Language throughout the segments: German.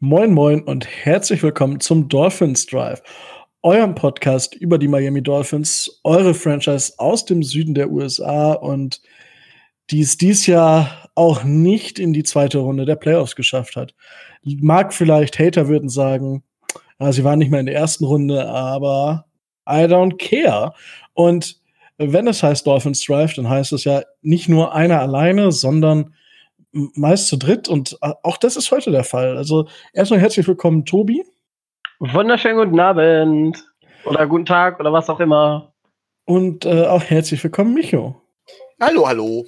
Moin Moin und herzlich willkommen zum Dolphins Drive, eurem Podcast über die Miami Dolphins, eure Franchise aus dem Süden der USA und die es dies Jahr auch nicht in die zweite Runde der Playoffs geschafft hat. Mag vielleicht Hater würden sagen, ja, sie waren nicht mehr in der ersten Runde, aber I don't care. Und wenn es heißt Dolphins Drive, dann heißt es ja nicht nur einer alleine, sondern meist zu dritt und äh, auch das ist heute der Fall. Also erstmal herzlich willkommen, Tobi. Wunderschönen guten Abend oder guten Tag oder was auch immer. Und äh, auch herzlich willkommen, Micho. Hallo, hallo.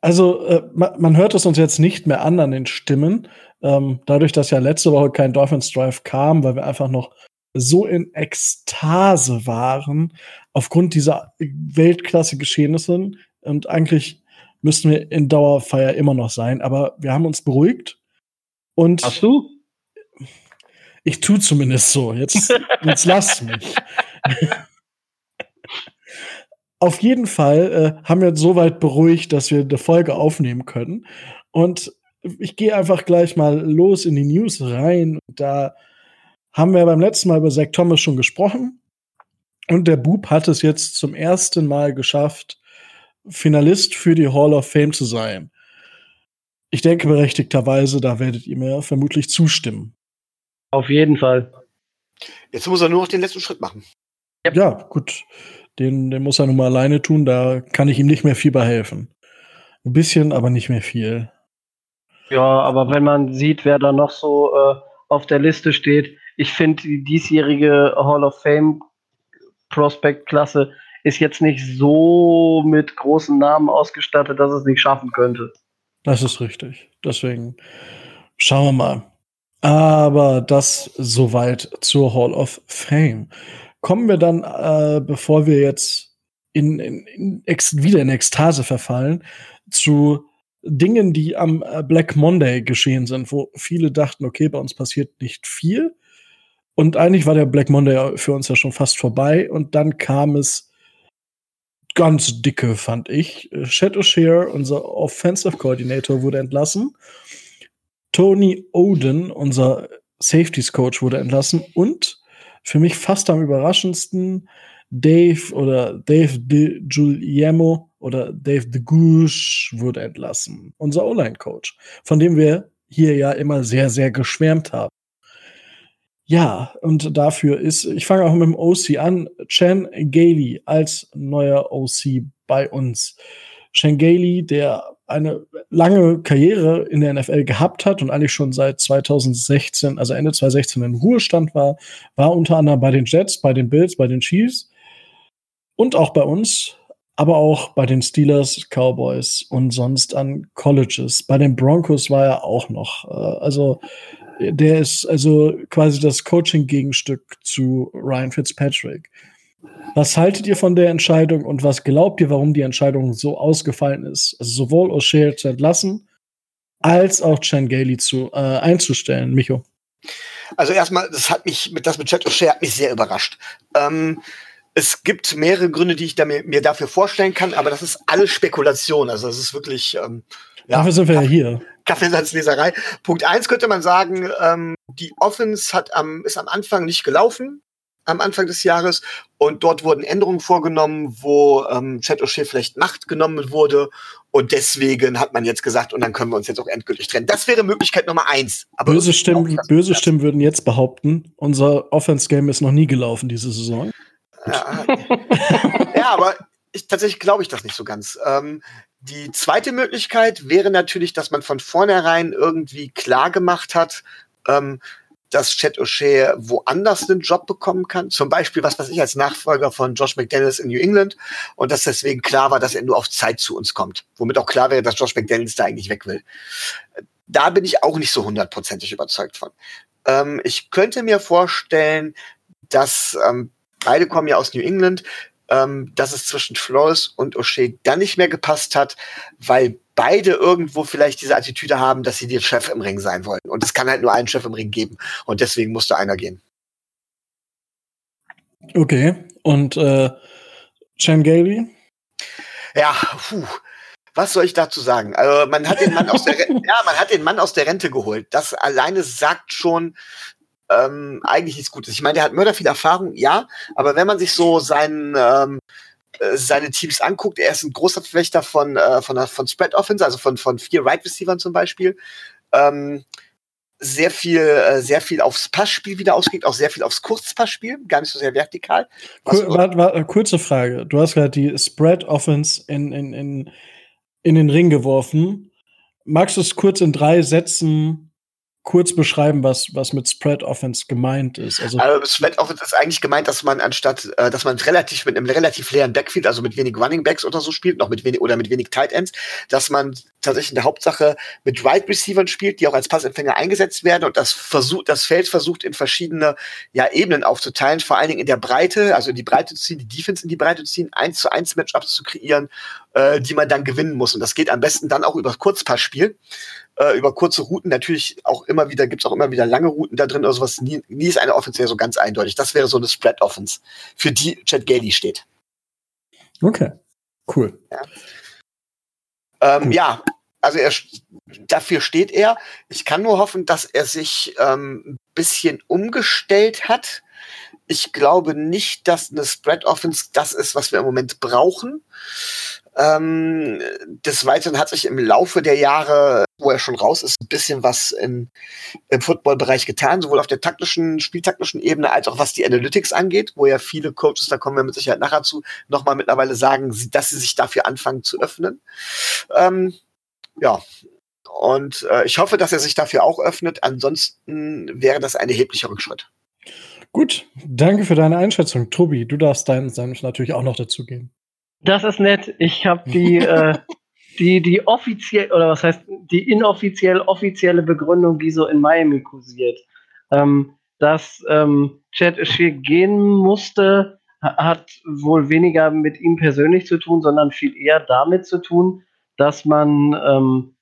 Also äh, man, man, hört es uns jetzt nicht mehr an an den Stimmen. Ähm, dadurch, dass ja letzte Woche kein Dolphins Drive kam, weil wir einfach noch so in Ekstase waren aufgrund dieser Weltklasse-Geschehnisse und eigentlich müssten wir in Dauerfeier immer noch sein. Aber wir haben uns beruhigt. Und Hast du? Ich tu zumindest so. Jetzt, jetzt lass mich. Auf jeden Fall äh, haben wir uns so weit beruhigt, dass wir eine Folge aufnehmen können. Und ich gehe einfach gleich mal los in die News rein. Da haben wir beim letzten Mal über Zach Thomas schon gesprochen. Und der Bub hat es jetzt zum ersten Mal geschafft, Finalist für die Hall of Fame zu sein. Ich denke berechtigterweise, da werdet ihr mir vermutlich zustimmen. Auf jeden Fall. Jetzt muss er nur noch den letzten Schritt machen. Yep. Ja, gut. Den, den muss er nun mal alleine tun, da kann ich ihm nicht mehr viel bei helfen. Ein bisschen, aber nicht mehr viel. Ja, aber wenn man sieht, wer da noch so äh, auf der Liste steht, ich finde die diesjährige Hall of Fame Prospect-Klasse ist jetzt nicht so mit großen Namen ausgestattet, dass es nicht schaffen könnte. Das ist richtig. Deswegen schauen wir mal. Aber das soweit zur Hall of Fame. Kommen wir dann, äh, bevor wir jetzt in, in, in wieder in Ekstase verfallen, zu Dingen, die am äh, Black Monday geschehen sind, wo viele dachten, okay, bei uns passiert nicht viel. Und eigentlich war der Black Monday für uns ja schon fast vorbei. Und dann kam es ganz dicke, fand ich. Chet O'Shea, unser Offensive Coordinator, wurde entlassen. Tony Oden, unser Safeties Coach, wurde entlassen. Und für mich fast am überraschendsten Dave oder Dave De Giuliamo oder Dave De Gouche wurde entlassen. Unser O-Line-Coach, von dem wir hier ja immer sehr, sehr geschwärmt haben. Ja, und dafür ist, ich fange auch mit dem OC an, Chan Gailey als neuer OC bei uns. Chan Gailey, der eine lange Karriere in der NFL gehabt hat und eigentlich schon seit 2016, also Ende 2016 in Ruhestand war, war unter anderem bei den Jets, bei den Bills, bei den Chiefs und auch bei uns, aber auch bei den Steelers, Cowboys und sonst an Colleges. Bei den Broncos war er auch noch. Äh, also der ist also quasi das Coaching-Gegenstück zu Ryan Fitzpatrick. Was haltet ihr von der Entscheidung und was glaubt ihr, warum die Entscheidung so ausgefallen ist? Also sowohl O'Shea zu entlassen, als auch Chan Gailey zu, äh, einzustellen, Micho. Also erstmal, das hat mich, das mit Chad O'Shea hat mich sehr überrascht. Ähm, es gibt mehrere Gründe, die ich da mir, mir, dafür vorstellen kann, aber das ist alles Spekulation. Also es ist wirklich. Ähm, ja, Dafür sind wir ja hier. Kaffeesatzleserei. Punkt eins könnte man sagen, ähm, die Offense hat am, ist am Anfang nicht gelaufen, am Anfang des Jahres. Und dort wurden Änderungen vorgenommen, wo ähm, Chat O'Shea vielleicht Macht genommen wurde. Und deswegen hat man jetzt gesagt, und dann können wir uns jetzt auch endgültig trennen. Das wäre Möglichkeit Nummer eins. Aber böse Stimmen, böse Stimmen würden jetzt behaupten, unser Offense-Game ist noch nie gelaufen diese Saison. Ja, ja aber ich, tatsächlich glaube ich das nicht so ganz. Ähm, die zweite Möglichkeit wäre natürlich, dass man von vornherein irgendwie klar gemacht hat, ähm, dass Chet O'Shea woanders einen Job bekommen kann. Zum Beispiel, was weiß ich, als Nachfolger von Josh McDaniels in New England. Und dass deswegen klar war, dass er nur auf Zeit zu uns kommt. Womit auch klar wäre, dass Josh McDaniels da eigentlich weg will. Da bin ich auch nicht so hundertprozentig überzeugt von. Ähm, ich könnte mir vorstellen, dass ähm, beide kommen ja aus New England, ähm, dass es zwischen Flores und O'Shea dann nicht mehr gepasst hat, weil beide irgendwo vielleicht diese Attitüde haben, dass sie der Chef im Ring sein wollen. Und es kann halt nur einen Chef im Ring geben. Und deswegen musste einer gehen. Okay. Und äh, Chan Gailey? Ja, puh. was soll ich dazu sagen? Also man hat den Mann aus der ja, man hat den Mann aus der Rente geholt. Das alleine sagt schon ähm, eigentlich nichts Gutes. Ich meine, der hat mörder viel Erfahrung, ja, aber wenn man sich so seinen ähm, äh, seine Teams anguckt, er ist ein großer Verfechter von äh, von, von Spread Offense, also von von vier Right Receivers zum Beispiel. Ähm, sehr viel, äh, sehr viel aufs Passspiel wieder ausgeht, auch sehr viel aufs Kurzpassspiel, gar nicht so sehr vertikal. Kur warte, warte, kurze Frage. Du hast gerade die Spread Offense in, in, in, in den Ring geworfen. Magst du es kurz in drei Sätzen kurz beschreiben, was, was mit Spread Offense gemeint ist? Also, also Spread Offense ist eigentlich gemeint, dass man anstatt, äh, dass man relativ mit einem relativ leeren Backfield, also mit wenig Running Backs oder so spielt, noch mit wenig oder mit wenig Tight Ends, dass man tatsächlich in der Hauptsache mit Right Receivern spielt, die auch als Passempfänger eingesetzt werden und das versucht, das Feld versucht in verschiedene ja, Ebenen aufzuteilen, vor allen Dingen in der Breite, also in die Breite zu ziehen, die Defense in die Breite zu ziehen, eins zu eins Matchups zu kreieren, äh, die man dann gewinnen muss. Und das geht am besten dann auch über Kurzpassspiel äh, über kurze Routen. Natürlich auch immer wieder, gibt's auch immer wieder lange Routen da drin oder sowas. Nie, nie ist eine Offense so ganz eindeutig. Das wäre so eine Spread Offense, für die Chad Gailey steht. Okay, cool. Ja, ähm, cool. ja also er, dafür steht er. Ich kann nur hoffen, dass er sich ähm, ein bisschen umgestellt hat. Ich glaube nicht, dass eine Spread Offense das ist, was wir im Moment brauchen. Ähm, des Weiteren hat sich im Laufe der Jahre, wo er schon raus ist, ein bisschen was in, im Footballbereich getan, sowohl auf der taktischen, spieltaktischen Ebene als auch was die Analytics angeht, wo ja viele Coaches, da kommen wir mit Sicherheit nachher zu, nochmal mittlerweile sagen, dass sie sich dafür anfangen zu öffnen. Ähm, ja, und äh, ich hoffe, dass er sich dafür auch öffnet. Ansonsten wäre das ein erheblicher Rückschritt. Gut, danke für deine Einschätzung. Tobi, du darfst deinen Senf natürlich auch noch dazugeben. Das ist nett. Ich habe die, äh, die, die offiziell, oder was heißt, die inoffiziell offizielle Begründung, die so in Miami kursiert. Ähm, dass ähm, Chad O'Shea gehen musste, hat wohl weniger mit ihm persönlich zu tun, sondern viel eher damit zu tun, dass man ähm,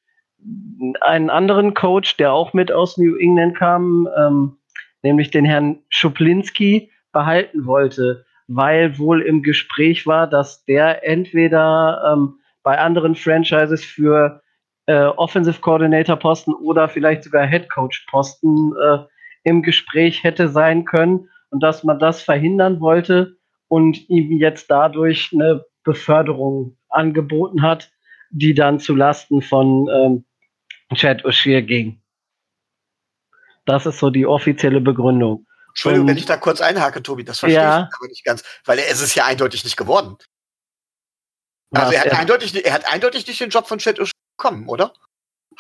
einen anderen Coach, der auch mit aus New England kam, ähm, nämlich den Herrn Schuplinski, behalten wollte weil wohl im Gespräch war, dass der entweder ähm, bei anderen Franchises für äh, Offensive Coordinator Posten oder vielleicht sogar Head Coach Posten äh, im Gespräch hätte sein können und dass man das verhindern wollte und ihm jetzt dadurch eine Beförderung angeboten hat, die dann zu Lasten von ähm, Chad O'Shea ging. Das ist so die offizielle Begründung. Entschuldigung, wenn ich da kurz einhake, Tobi, das verstehe ja. ich aber nicht ganz, weil er ist es ja eindeutig nicht geworden. Also er hat, er, eindeutig, er hat eindeutig nicht den Job von Chet bekommen, oder?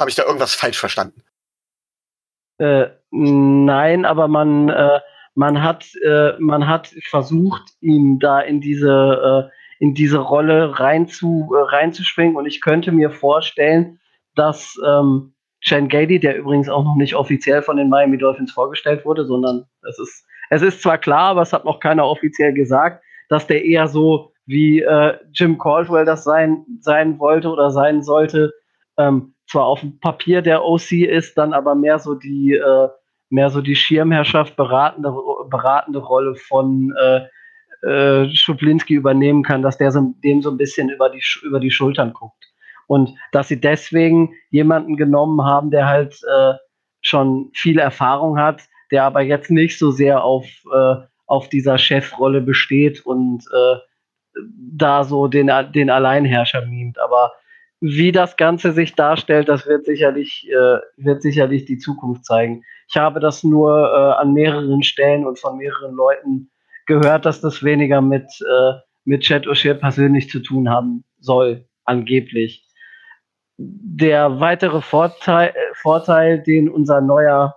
Habe ich da irgendwas falsch verstanden? Äh, nein, aber man, äh, man, hat, äh, man hat versucht, ihn da in diese, äh, in diese Rolle rein zu, äh, reinzuschwingen und ich könnte mir vorstellen, dass ähm, Shane Gady, der übrigens auch noch nicht offiziell von den Miami Dolphins vorgestellt wurde, sondern es ist, es ist zwar klar, aber es hat noch keiner offiziell gesagt, dass der eher so wie äh, Jim Caldwell das sein, sein wollte oder sein sollte, ähm, zwar auf dem Papier der OC ist, dann aber mehr so die, äh, mehr so die Schirmherrschaft, beratende, beratende Rolle von äh, äh, Schublinski übernehmen kann, dass der so, dem so ein bisschen über die, über die Schultern guckt. Und dass sie deswegen jemanden genommen haben, der halt äh, schon viel Erfahrung hat, der aber jetzt nicht so sehr auf, äh, auf dieser Chefrolle besteht und äh, da so den, den Alleinherrscher mimt. Aber wie das Ganze sich darstellt, das wird sicherlich, äh, wird sicherlich die Zukunft zeigen. Ich habe das nur äh, an mehreren Stellen und von mehreren Leuten gehört, dass das weniger mit, äh, mit Chat O'Shea persönlich zu tun haben soll, angeblich der weitere Vorteil, Vorteil, den unser neuer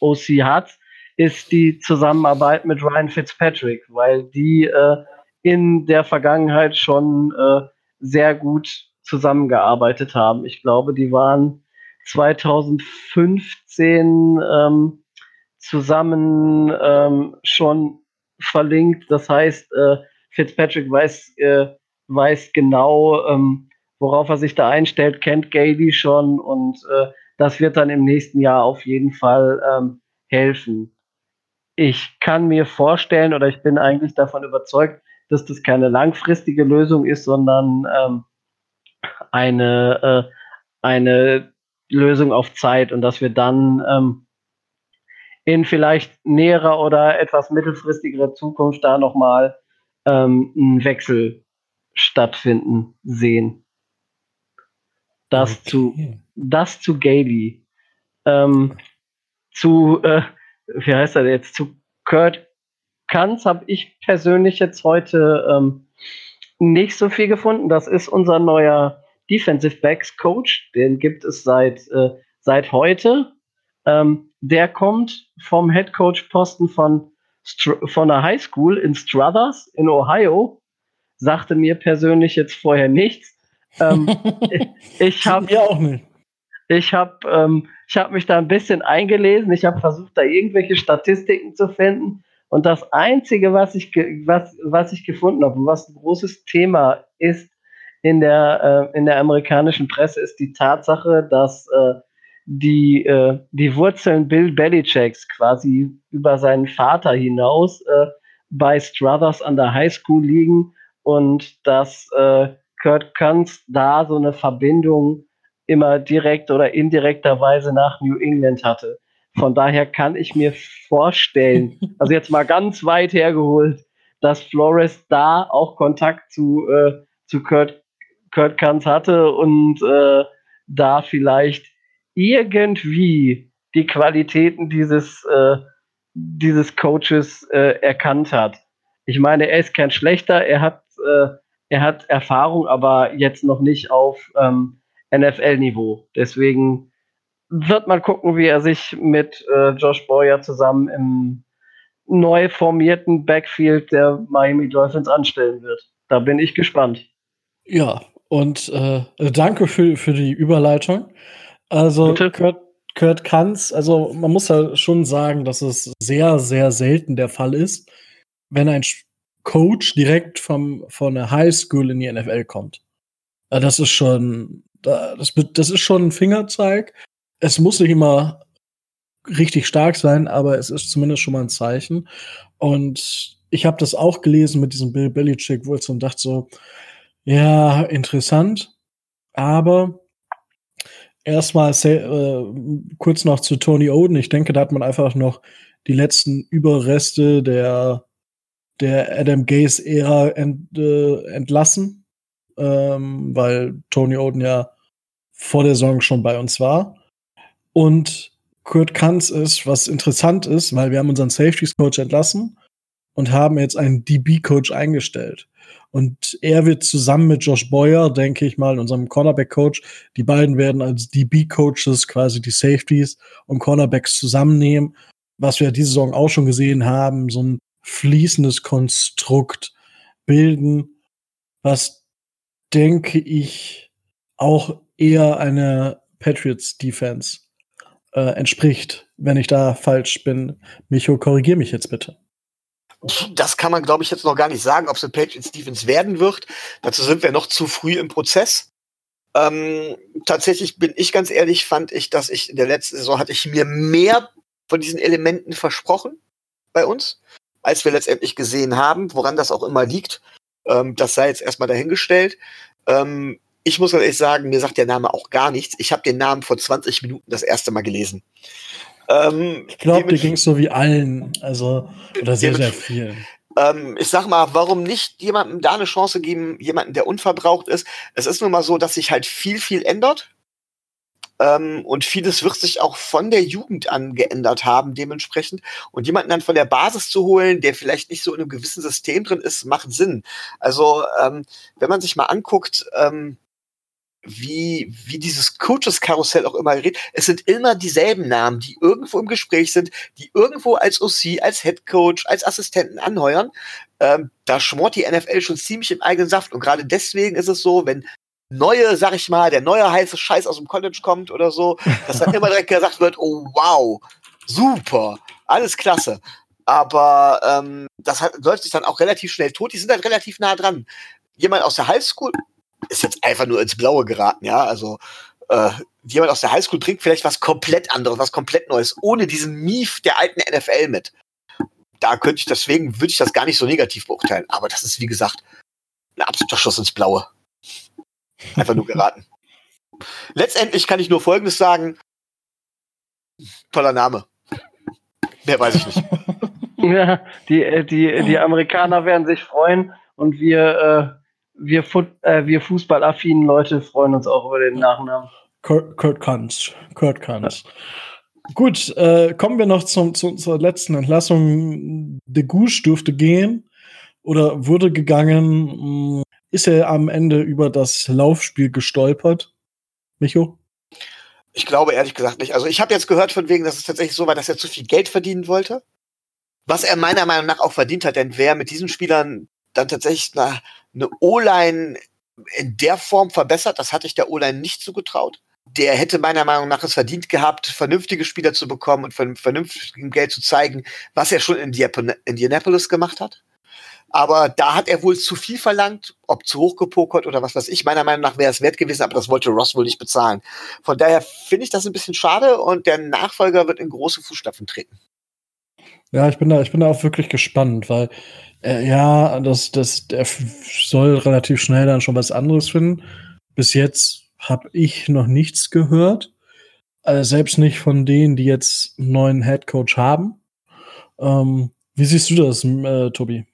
OC hat, ist die Zusammenarbeit mit Ryan Fitzpatrick, weil die äh, in der Vergangenheit schon äh, sehr gut zusammengearbeitet haben. Ich glaube, die waren 2015 ähm, zusammen ähm, schon verlinkt. Das heißt, äh, Fitzpatrick weiß, äh, weiß genau, ähm, worauf er sich da einstellt, kennt Gailey schon und äh, das wird dann im nächsten Jahr auf jeden Fall ähm, helfen. Ich kann mir vorstellen oder ich bin eigentlich davon überzeugt, dass das keine langfristige Lösung ist, sondern ähm, eine, äh, eine Lösung auf Zeit und dass wir dann ähm, in vielleicht näherer oder etwas mittelfristigerer Zukunft da nochmal ähm, einen Wechsel stattfinden sehen. Das okay. zu das zu Gaby. Ähm, zu, äh, wie heißt er jetzt, zu Kurt Kanz habe ich persönlich jetzt heute ähm, nicht so viel gefunden. Das ist unser neuer Defensive Backs Coach. Den gibt es seit, äh, seit heute. Ähm, der kommt vom Head Coach Posten von, von der High School in Struthers in Ohio. Sagte mir persönlich jetzt vorher nichts. Ähm, ich habe ja auch nicht. Ich habe ähm, hab mich da ein bisschen eingelesen. Ich habe versucht, da irgendwelche Statistiken zu finden. Und das Einzige, was ich, was, was ich gefunden habe was ein großes Thema ist in der, äh, in der amerikanischen Presse, ist die Tatsache, dass äh, die, äh, die Wurzeln Bill Belichicks quasi über seinen Vater hinaus äh, bei Struthers an der High School liegen und dass äh, Kurt Kunz da so eine Verbindung immer direkt oder indirekterweise nach New England hatte. Von daher kann ich mir vorstellen, also jetzt mal ganz weit hergeholt, dass Flores da auch Kontakt zu, äh, zu Kurt, Kurt Kanz hatte und äh, da vielleicht irgendwie die Qualitäten dieses, äh, dieses Coaches äh, erkannt hat. Ich meine, er ist kein schlechter, er hat, äh, er hat Erfahrung, aber jetzt noch nicht auf ähm, NFL-Niveau. Deswegen wird man gucken, wie er sich mit äh, Josh Boyer zusammen im neu formierten Backfield der Miami Dolphins anstellen wird. Da bin ich gespannt. Ja, und äh, danke für, für die Überleitung. Also Bitte? Kurt, Kurt Kanz, also man muss ja schon sagen, dass es sehr, sehr selten der Fall ist, wenn ein Coach direkt vom, von der High School in die NFL kommt. Das ist schon das, das ist schon ein Fingerzeig. Es muss nicht immer richtig stark sein, aber es ist zumindest schon mal ein Zeichen. Und ich habe das auch gelesen mit diesem Bill Belichick Wurzel und dachte so, ja, interessant, aber erstmal äh, kurz noch zu Tony Oden. Ich denke, da hat man einfach noch die letzten Überreste der, der Adam Gaze-Ära ent, äh, entlassen, ähm, weil Tony Oden ja vor der Saison schon bei uns war. Und Kurt Kanz ist, was interessant ist, weil wir haben unseren Safeties Coach entlassen und haben jetzt einen DB Coach eingestellt. Und er wird zusammen mit Josh Boyer, denke ich mal, unserem Cornerback Coach, die beiden werden als DB Coaches quasi die Safeties und Cornerbacks zusammennehmen, was wir diese Saison auch schon gesehen haben, so ein fließendes Konstrukt bilden, was denke ich auch eher eine Patriots Defense äh, entspricht. Wenn ich da falsch bin, Micho, korrigier mich jetzt bitte. Das kann man, glaube ich, jetzt noch gar nicht sagen, ob es eine Patriots Defense werden wird. Dazu sind wir noch zu früh im Prozess. Ähm, tatsächlich bin ich ganz ehrlich, fand ich, dass ich in der letzten Saison hatte ich mir mehr von diesen Elementen versprochen bei uns, als wir letztendlich gesehen haben, woran das auch immer liegt. Ähm, das sei jetzt erstmal dahingestellt. Ähm, ich muss ehrlich sagen, mir sagt der Name auch gar nichts. Ich habe den Namen vor 20 Minuten das erste Mal gelesen. Ähm, ich glaube, dir ging es so wie allen, also oder sehr, sehr vielen. Ähm, ich sag mal, warum nicht jemandem da eine Chance geben, jemanden, der unverbraucht ist? Es ist nun mal so, dass sich halt viel, viel ändert. Ähm, und vieles wird sich auch von der Jugend an geändert haben, dementsprechend. Und jemanden dann von der Basis zu holen, der vielleicht nicht so in einem gewissen System drin ist, macht Sinn. Also, ähm, wenn man sich mal anguckt, ähm, wie, wie dieses Coaches-Karussell auch immer redet. Es sind immer dieselben Namen, die irgendwo im Gespräch sind, die irgendwo als OC, als Head Coach, als Assistenten anheuern. Ähm, da schmort die NFL schon ziemlich im eigenen Saft. Und gerade deswegen ist es so, wenn neue, sag ich mal, der neue heiße Scheiß aus dem College kommt oder so, dass dann immer direkt gesagt wird, oh wow, super, alles klasse. Aber ähm, das hat, läuft sich dann auch relativ schnell tot. Die sind dann relativ nah dran. Jemand aus der Highschool, ist jetzt einfach nur ins Blaue geraten, ja. Also äh, jemand aus der Highschool bringt vielleicht was komplett anderes, was komplett Neues, ohne diesen Mief der alten NFL mit. Da könnte ich, deswegen würde ich das gar nicht so negativ beurteilen. Aber das ist, wie gesagt, ein absoluter Schuss ins Blaue. Einfach nur geraten. Letztendlich kann ich nur Folgendes sagen. Toller Name. Mehr weiß ich nicht. Ja, die, äh, die, die Amerikaner werden sich freuen und wir, äh, wir, Foot, äh, wir fußballaffinen Leute freuen uns auch über den Nachnamen. Kurt, Kurt Kunz. Kurt Kunz. Gut, äh, kommen wir noch zum, zu unserer letzten Entlassung. De Gouche durfte gehen oder wurde gegangen. Ist er am Ende über das Laufspiel gestolpert? Micho? Ich glaube ehrlich gesagt nicht. Also ich habe jetzt gehört von wegen, dass es tatsächlich so war, dass er zu viel Geld verdienen wollte. Was er meiner Meinung nach auch verdient hat, denn wer mit diesen Spielern dann tatsächlich eine, eine O-Line in der Form verbessert, das hatte ich der O-Line nicht zugetraut. Der hätte meiner Meinung nach es verdient gehabt, vernünftige Spieler zu bekommen und von vernünftigem Geld zu zeigen, was er schon in Indianapolis gemacht hat. Aber da hat er wohl zu viel verlangt, ob zu hoch gepokert oder was weiß ich. Meiner Meinung nach wäre es wert gewesen, aber das wollte Ross wohl nicht bezahlen. Von daher finde ich das ein bisschen schade und der Nachfolger wird in große Fußstapfen treten. Ja, ich bin da, ich bin da auch wirklich gespannt, weil äh, ja, das, das, der soll relativ schnell dann schon was anderes finden. Bis jetzt habe ich noch nichts gehört. Also selbst nicht von denen, die jetzt einen neuen Headcoach haben. Ähm, wie siehst du das, äh, Tobi?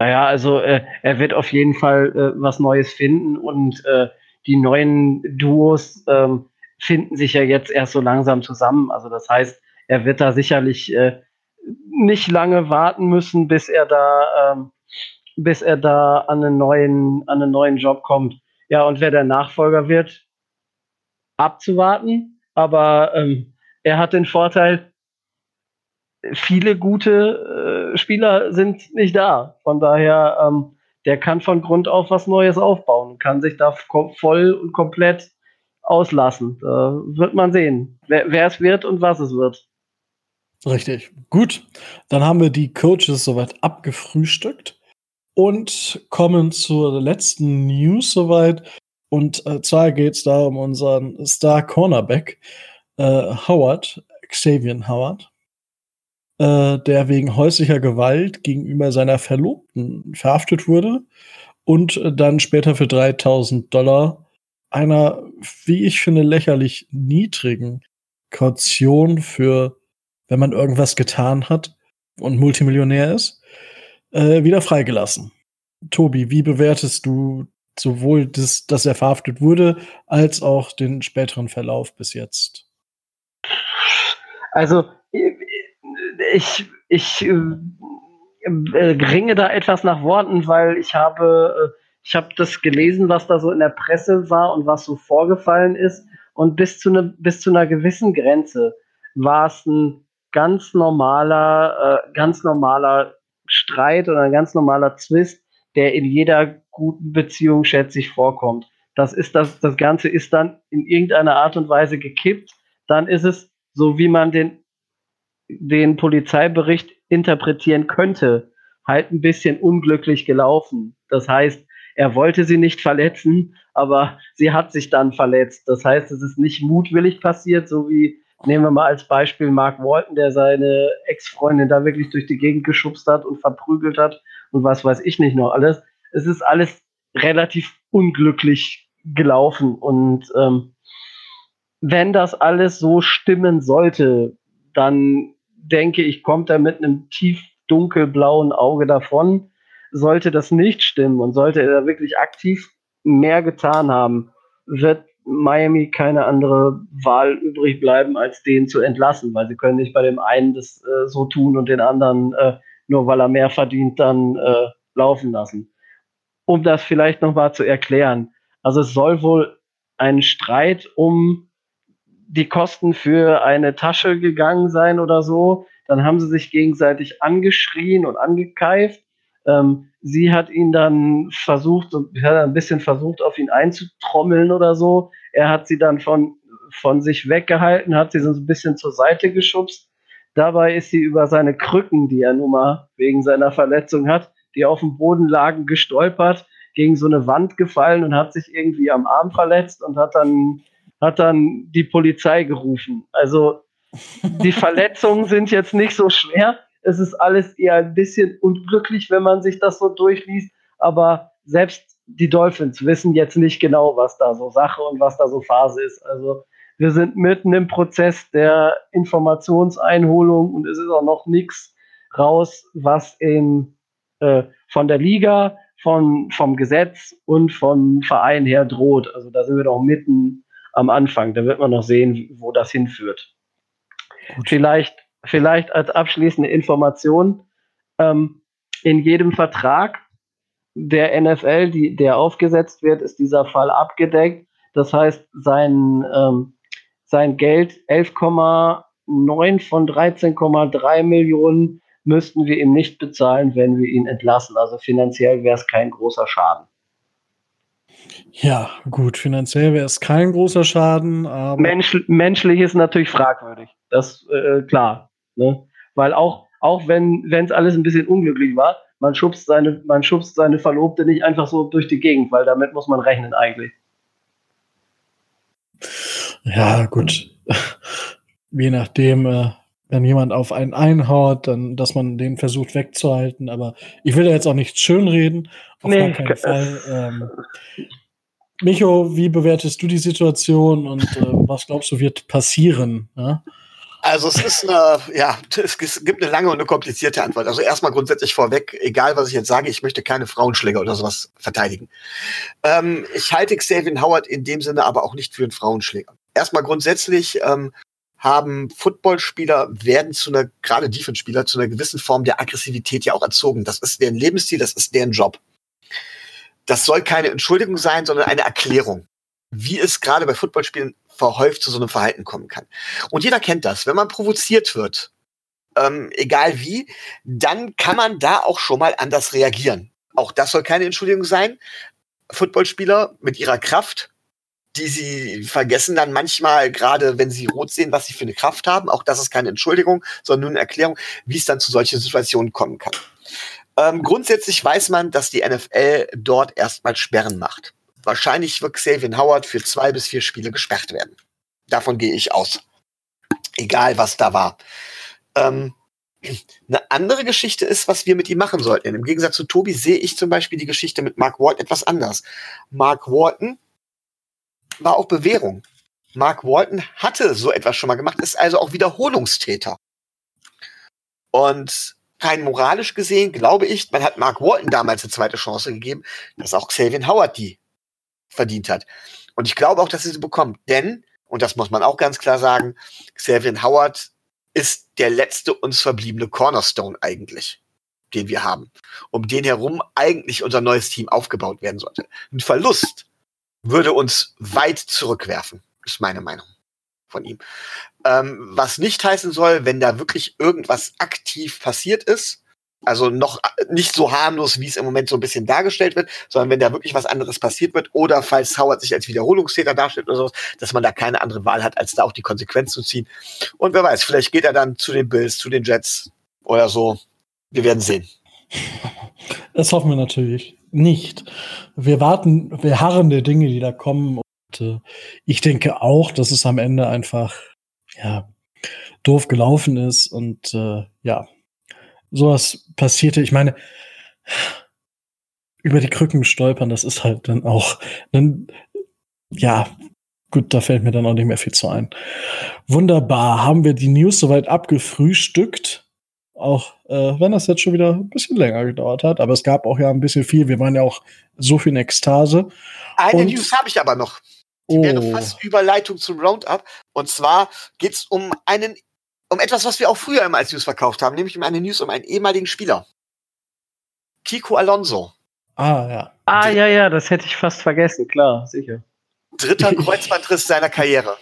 Naja, also äh, er wird auf jeden Fall äh, was Neues finden und äh, die neuen Duos ähm, finden sich ja jetzt erst so langsam zusammen. Also das heißt, er wird da sicherlich äh, nicht lange warten müssen, bis er da, ähm, bis er da an einen neuen, an einen neuen Job kommt. Ja, und wer der Nachfolger wird, abzuwarten. Aber ähm, er hat den Vorteil, viele gute äh, Spieler sind nicht da. Von daher, ähm, der kann von Grund auf was Neues aufbauen, kann sich da voll und komplett auslassen. Da wird man sehen, wer, wer es wird und was es wird. Richtig. Gut. Dann haben wir die Coaches soweit abgefrühstückt und kommen zur letzten News soweit. Und äh, zwar geht es da um unseren Star Cornerback, äh, Howard, Xavier Howard, äh, der wegen häuslicher Gewalt gegenüber seiner Verlobten verhaftet wurde und äh, dann später für 3000 Dollar einer, wie ich finde, lächerlich niedrigen Kaution für wenn man irgendwas getan hat und Multimillionär ist, äh, wieder freigelassen. Tobi, wie bewertest du sowohl das, dass er verhaftet wurde, als auch den späteren Verlauf bis jetzt? Also, ich, ich äh, ringe da etwas nach Worten, weil ich habe, äh, ich habe das gelesen, was da so in der Presse war und was so vorgefallen ist. Und bis zu, ne, bis zu einer gewissen Grenze war es ein ganz normaler, äh, ganz normaler Streit oder ein ganz normaler Zwist, der in jeder guten Beziehung, schätze ich, vorkommt. Das ist das, das Ganze ist dann in irgendeiner Art und Weise gekippt. Dann ist es so, wie man den, den Polizeibericht interpretieren könnte, halt ein bisschen unglücklich gelaufen. Das heißt, er wollte sie nicht verletzen, aber sie hat sich dann verletzt. Das heißt, es ist nicht mutwillig passiert, so wie Nehmen wir mal als Beispiel Mark Walton, der seine Ex-Freundin da wirklich durch die Gegend geschubst hat und verprügelt hat und was weiß ich nicht noch alles. Es ist alles relativ unglücklich gelaufen und ähm, wenn das alles so stimmen sollte, dann denke ich, kommt er mit einem tief dunkelblauen Auge davon. Sollte das nicht stimmen und sollte er wirklich aktiv mehr getan haben, wird Miami keine andere Wahl übrig bleiben, als den zu entlassen, weil sie können nicht bei dem einen das äh, so tun und den anderen, äh, nur weil er mehr verdient, dann äh, laufen lassen. Um das vielleicht nochmal zu erklären. Also es soll wohl ein Streit um die Kosten für eine Tasche gegangen sein oder so. Dann haben sie sich gegenseitig angeschrien und angekeift. Ähm, sie hat ihn dann versucht, hat ein bisschen versucht, auf ihn einzutrommeln oder so. Er hat sie dann von, von sich weggehalten, hat sie so ein bisschen zur Seite geschubst. Dabei ist sie über seine Krücken, die er nun mal wegen seiner Verletzung hat, die auf dem Boden lagen, gestolpert, gegen so eine Wand gefallen und hat sich irgendwie am Arm verletzt und hat dann, hat dann die Polizei gerufen. Also die Verletzungen sind jetzt nicht so schwer. Es ist alles eher ein bisschen unglücklich, wenn man sich das so durchliest. Aber selbst die Dolphins wissen jetzt nicht genau, was da so Sache und was da so Phase ist. Also wir sind mitten im Prozess der Informationseinholung und es ist auch noch nichts raus, was in, äh, von der Liga, von, vom Gesetz und vom Verein her droht. Also da sind wir doch mitten am Anfang. Da wird man noch sehen, wo das hinführt. Vielleicht, vielleicht als abschließende Information, ähm, in jedem Vertrag der NFL, die, der aufgesetzt wird, ist dieser Fall abgedeckt. Das heißt, sein, ähm, sein Geld 11,9 von 13,3 Millionen müssten wir ihm nicht bezahlen, wenn wir ihn entlassen. Also finanziell wäre es kein großer Schaden. Ja, gut, finanziell wäre es kein großer Schaden, aber. Mensch, menschlich ist natürlich fragwürdig. Das äh, klar. Ne? Weil auch, auch wenn es alles ein bisschen unglücklich war, man schubst, seine, man schubst seine Verlobte nicht einfach so durch die Gegend, weil damit muss man rechnen eigentlich. Ja, gut. Je nachdem, äh, wenn jemand auf einen einhaut, dann, dass man den versucht wegzuhalten. Aber ich will da jetzt auch nicht schönreden. Auf nee, gar keinen Fall. Ähm, Micho, wie bewertest du die Situation und äh, was glaubst du wird passieren? Ja? Also es ist eine, ja, es gibt eine lange und eine komplizierte Antwort. Also erstmal grundsätzlich vorweg, egal was ich jetzt sage, ich möchte keine Frauenschläger oder sowas verteidigen. Ähm, ich halte Xavier Howard in dem Sinne aber auch nicht für einen Frauenschläger. Erstmal grundsätzlich ähm, haben Footballspieler, werden zu einer, gerade Defense-Spieler, zu einer gewissen Form der Aggressivität ja auch erzogen. Das ist deren Lebensstil, das ist deren Job. Das soll keine Entschuldigung sein, sondern eine Erklärung, wie es gerade bei Footballspielen verhäuft zu so einem Verhalten kommen kann. Und jeder kennt das. Wenn man provoziert wird, ähm, egal wie, dann kann man da auch schon mal anders reagieren. Auch das soll keine Entschuldigung sein. Footballspieler mit ihrer Kraft, die sie vergessen dann manchmal, gerade wenn sie rot sehen, was sie für eine Kraft haben. Auch das ist keine Entschuldigung, sondern nur eine Erklärung, wie es dann zu solchen Situationen kommen kann. Ähm, grundsätzlich weiß man, dass die NFL dort erstmal Sperren macht wahrscheinlich wird Xavier Howard für zwei bis vier Spiele gesperrt werden. Davon gehe ich aus. Egal, was da war. Ähm, eine andere Geschichte ist, was wir mit ihm machen sollten. Im Gegensatz zu Tobi sehe ich zum Beispiel die Geschichte mit Mark Walton etwas anders. Mark Walton war auch Bewährung. Mark Walton hatte so etwas schon mal gemacht, ist also auch Wiederholungstäter. Und rein moralisch gesehen glaube ich, man hat Mark Walton damals eine zweite Chance gegeben, dass auch Xavier Howard die verdient hat. Und ich glaube auch, dass sie sie bekommt. Denn, und das muss man auch ganz klar sagen, Xavier Howard ist der letzte uns verbliebene Cornerstone eigentlich, den wir haben. Um den herum eigentlich unser neues Team aufgebaut werden sollte. Ein Verlust würde uns weit zurückwerfen, ist meine Meinung von ihm. Ähm, was nicht heißen soll, wenn da wirklich irgendwas aktiv passiert ist, also noch nicht so harmlos, wie es im Moment so ein bisschen dargestellt wird, sondern wenn da wirklich was anderes passiert wird oder falls Howard sich als Wiederholungstäter darstellt oder sowas, dass man da keine andere Wahl hat, als da auch die Konsequenz zu ziehen. Und wer weiß, vielleicht geht er dann zu den Bills, zu den Jets oder so. Wir werden sehen. Das hoffen wir natürlich nicht. Wir warten, wir harren der Dinge, die da kommen. Und äh, ich denke auch, dass es am Ende einfach, ja, doof gelaufen ist und äh, ja, sowas passierte. Ich meine, über die Krücken stolpern, das ist halt dann auch, dann, ja, gut, da fällt mir dann auch nicht mehr viel zu ein. Wunderbar, haben wir die News soweit abgefrühstückt. Auch äh, wenn das jetzt schon wieder ein bisschen länger gedauert hat, aber es gab auch ja ein bisschen viel. Wir waren ja auch so viel in Ekstase. Eine Und News habe ich aber noch. Die oh. wäre fast Überleitung zum Roundup. Und zwar geht es um einen um etwas, was wir auch früher immer als News verkauft haben, nämlich um eine News um einen ehemaligen Spieler. Kiko Alonso. Ah, ja. Ah, ja, ja, das hätte ich fast vergessen, klar, sicher. Dritter Kreuzbandriss seiner Karriere.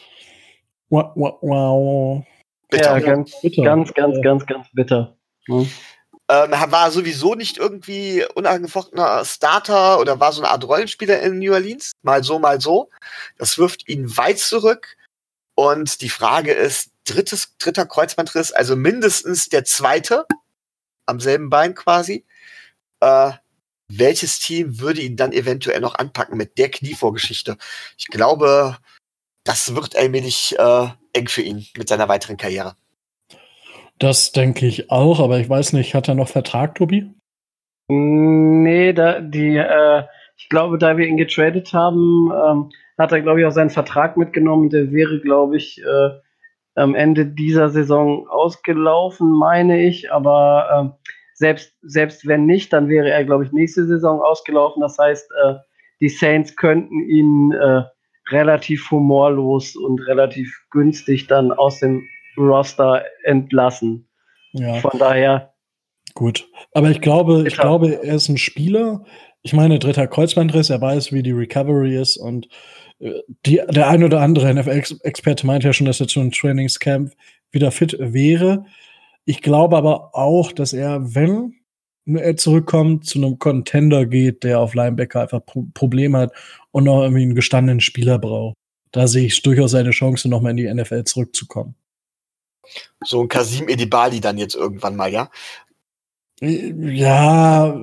Wow, wow, wow. Bitter. Ja, ganz, bitter. ganz, ganz, ganz, ganz bitter. Hm. Ähm, war sowieso nicht irgendwie unangefochtener Starter oder war so eine Art Rollenspieler in New Orleans. Mal so, mal so. Das wirft ihn weit zurück. Und die Frage ist, drittes, dritter Kreuzbandriss, also mindestens der zweite am selben Bein quasi. Äh, welches Team würde ihn dann eventuell noch anpacken mit der Knievorgeschichte? Ich glaube, das wird allmählich äh, eng für ihn mit seiner weiteren Karriere. Das denke ich auch, aber ich weiß nicht, hat er noch Vertrag, Tobi? Nee, da, die, äh, ich glaube, da wir ihn getradet haben, ähm, hat er, glaube ich, auch seinen Vertrag mitgenommen. Der wäre, glaube ich, äh, am Ende dieser Saison ausgelaufen, meine ich. Aber äh, selbst, selbst wenn nicht, dann wäre er, glaube ich, nächste Saison ausgelaufen. Das heißt, äh, die Saints könnten ihn äh, relativ humorlos und relativ günstig dann aus dem Roster entlassen. Ja. Von daher. Gut. Aber ich glaube, ich glaube, er ist ein Spieler. Ich meine, dritter Kreuzbandriss, er weiß, wie die Recovery ist und äh, die, der ein oder andere NFL-Experte meint ja schon, dass er zu einem Trainingscamp wieder fit wäre. Ich glaube aber auch, dass er, wenn er zurückkommt, zu einem Contender geht, der auf Linebacker einfach Pro Probleme hat und noch irgendwie einen gestandenen Spieler braucht. Da sehe ich durchaus eine Chance, nochmal in die NFL zurückzukommen. So ein Kasim Edibali dann jetzt irgendwann mal, ja? Ja,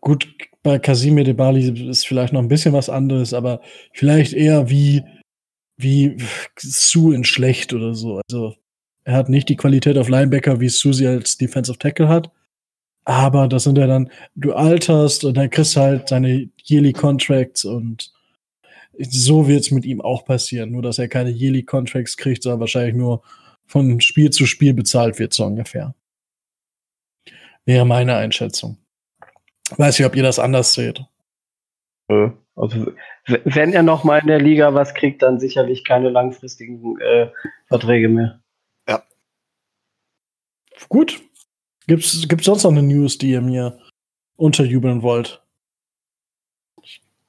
gut, bei Kasim Edibali ist vielleicht noch ein bisschen was anderes, aber vielleicht eher wie, wie Sue in schlecht oder so. Also, er hat nicht die Qualität auf Linebacker, wie Susie als Defensive Tackle hat. Aber das sind ja dann, du alterst und dann kriegst du halt deine Yearly Contracts und so wird es mit ihm auch passieren. Nur, dass er keine Yearly Contracts kriegt, sondern wahrscheinlich nur von Spiel zu Spiel bezahlt wird, so ungefähr. Wäre meine Einschätzung. Weiß nicht, ob ihr das anders seht. Also, wenn er noch mal in der Liga was kriegt, dann sicherlich keine langfristigen äh, Verträge mehr. Ja. Gut. Gibt's, gibt's sonst noch eine News, die ihr mir unterjubeln wollt?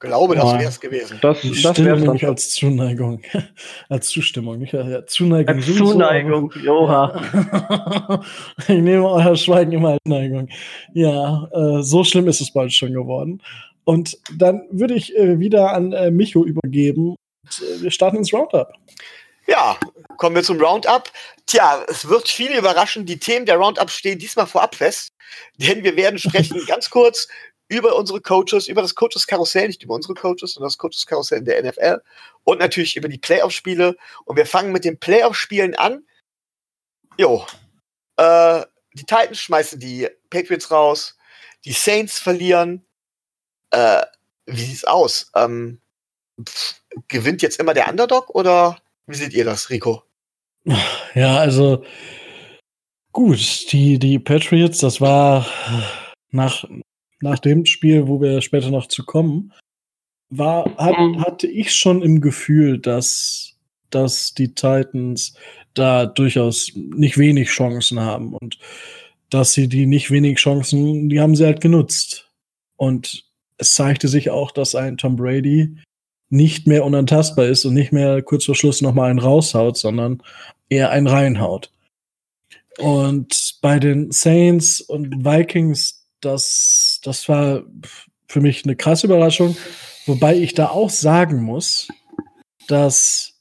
Glaube, das wäre es gewesen. Das, das wäre nämlich als Zuneigung. als Zustimmung, nicht als Zuneigung. Als Zuneigung, Joha. ich nehme euer Schweigen immer als Neigung. Ja, äh, so schlimm ist es bald schon geworden. Und dann würde ich äh, wieder an äh, Micho übergeben. Und, äh, wir starten ins Roundup. Ja, kommen wir zum Roundup. Tja, es wird viele überraschen. Die Themen der Roundup stehen diesmal vorab fest, denn wir werden sprechen ganz kurz über unsere Coaches, über das Coaches-Karussell, nicht über unsere Coaches, sondern das Coaches-Karussell in der NFL und natürlich über die Playoff-Spiele. Und wir fangen mit den Playoff-Spielen an. Jo, äh, die Titans schmeißen die Patriots raus, die Saints verlieren. Äh, wie sieht's aus? Ähm, pff, gewinnt jetzt immer der Underdog oder wie seht ihr das, Rico? Ja, also gut, die, die Patriots, das war nach, nach dem Spiel, wo wir später noch zu kommen, war, hat, hatte ich schon im Gefühl, dass, dass die Titans da durchaus nicht wenig Chancen haben und dass sie die nicht wenig Chancen, die haben sie halt genutzt. Und es zeigte sich auch, dass ein Tom Brady nicht mehr unantastbar ist und nicht mehr kurz vor Schluss nochmal einen raushaut, sondern eher einen reinhaut. Und bei den Saints und Vikings das, das war für mich eine krasse Überraschung. Wobei ich da auch sagen muss, dass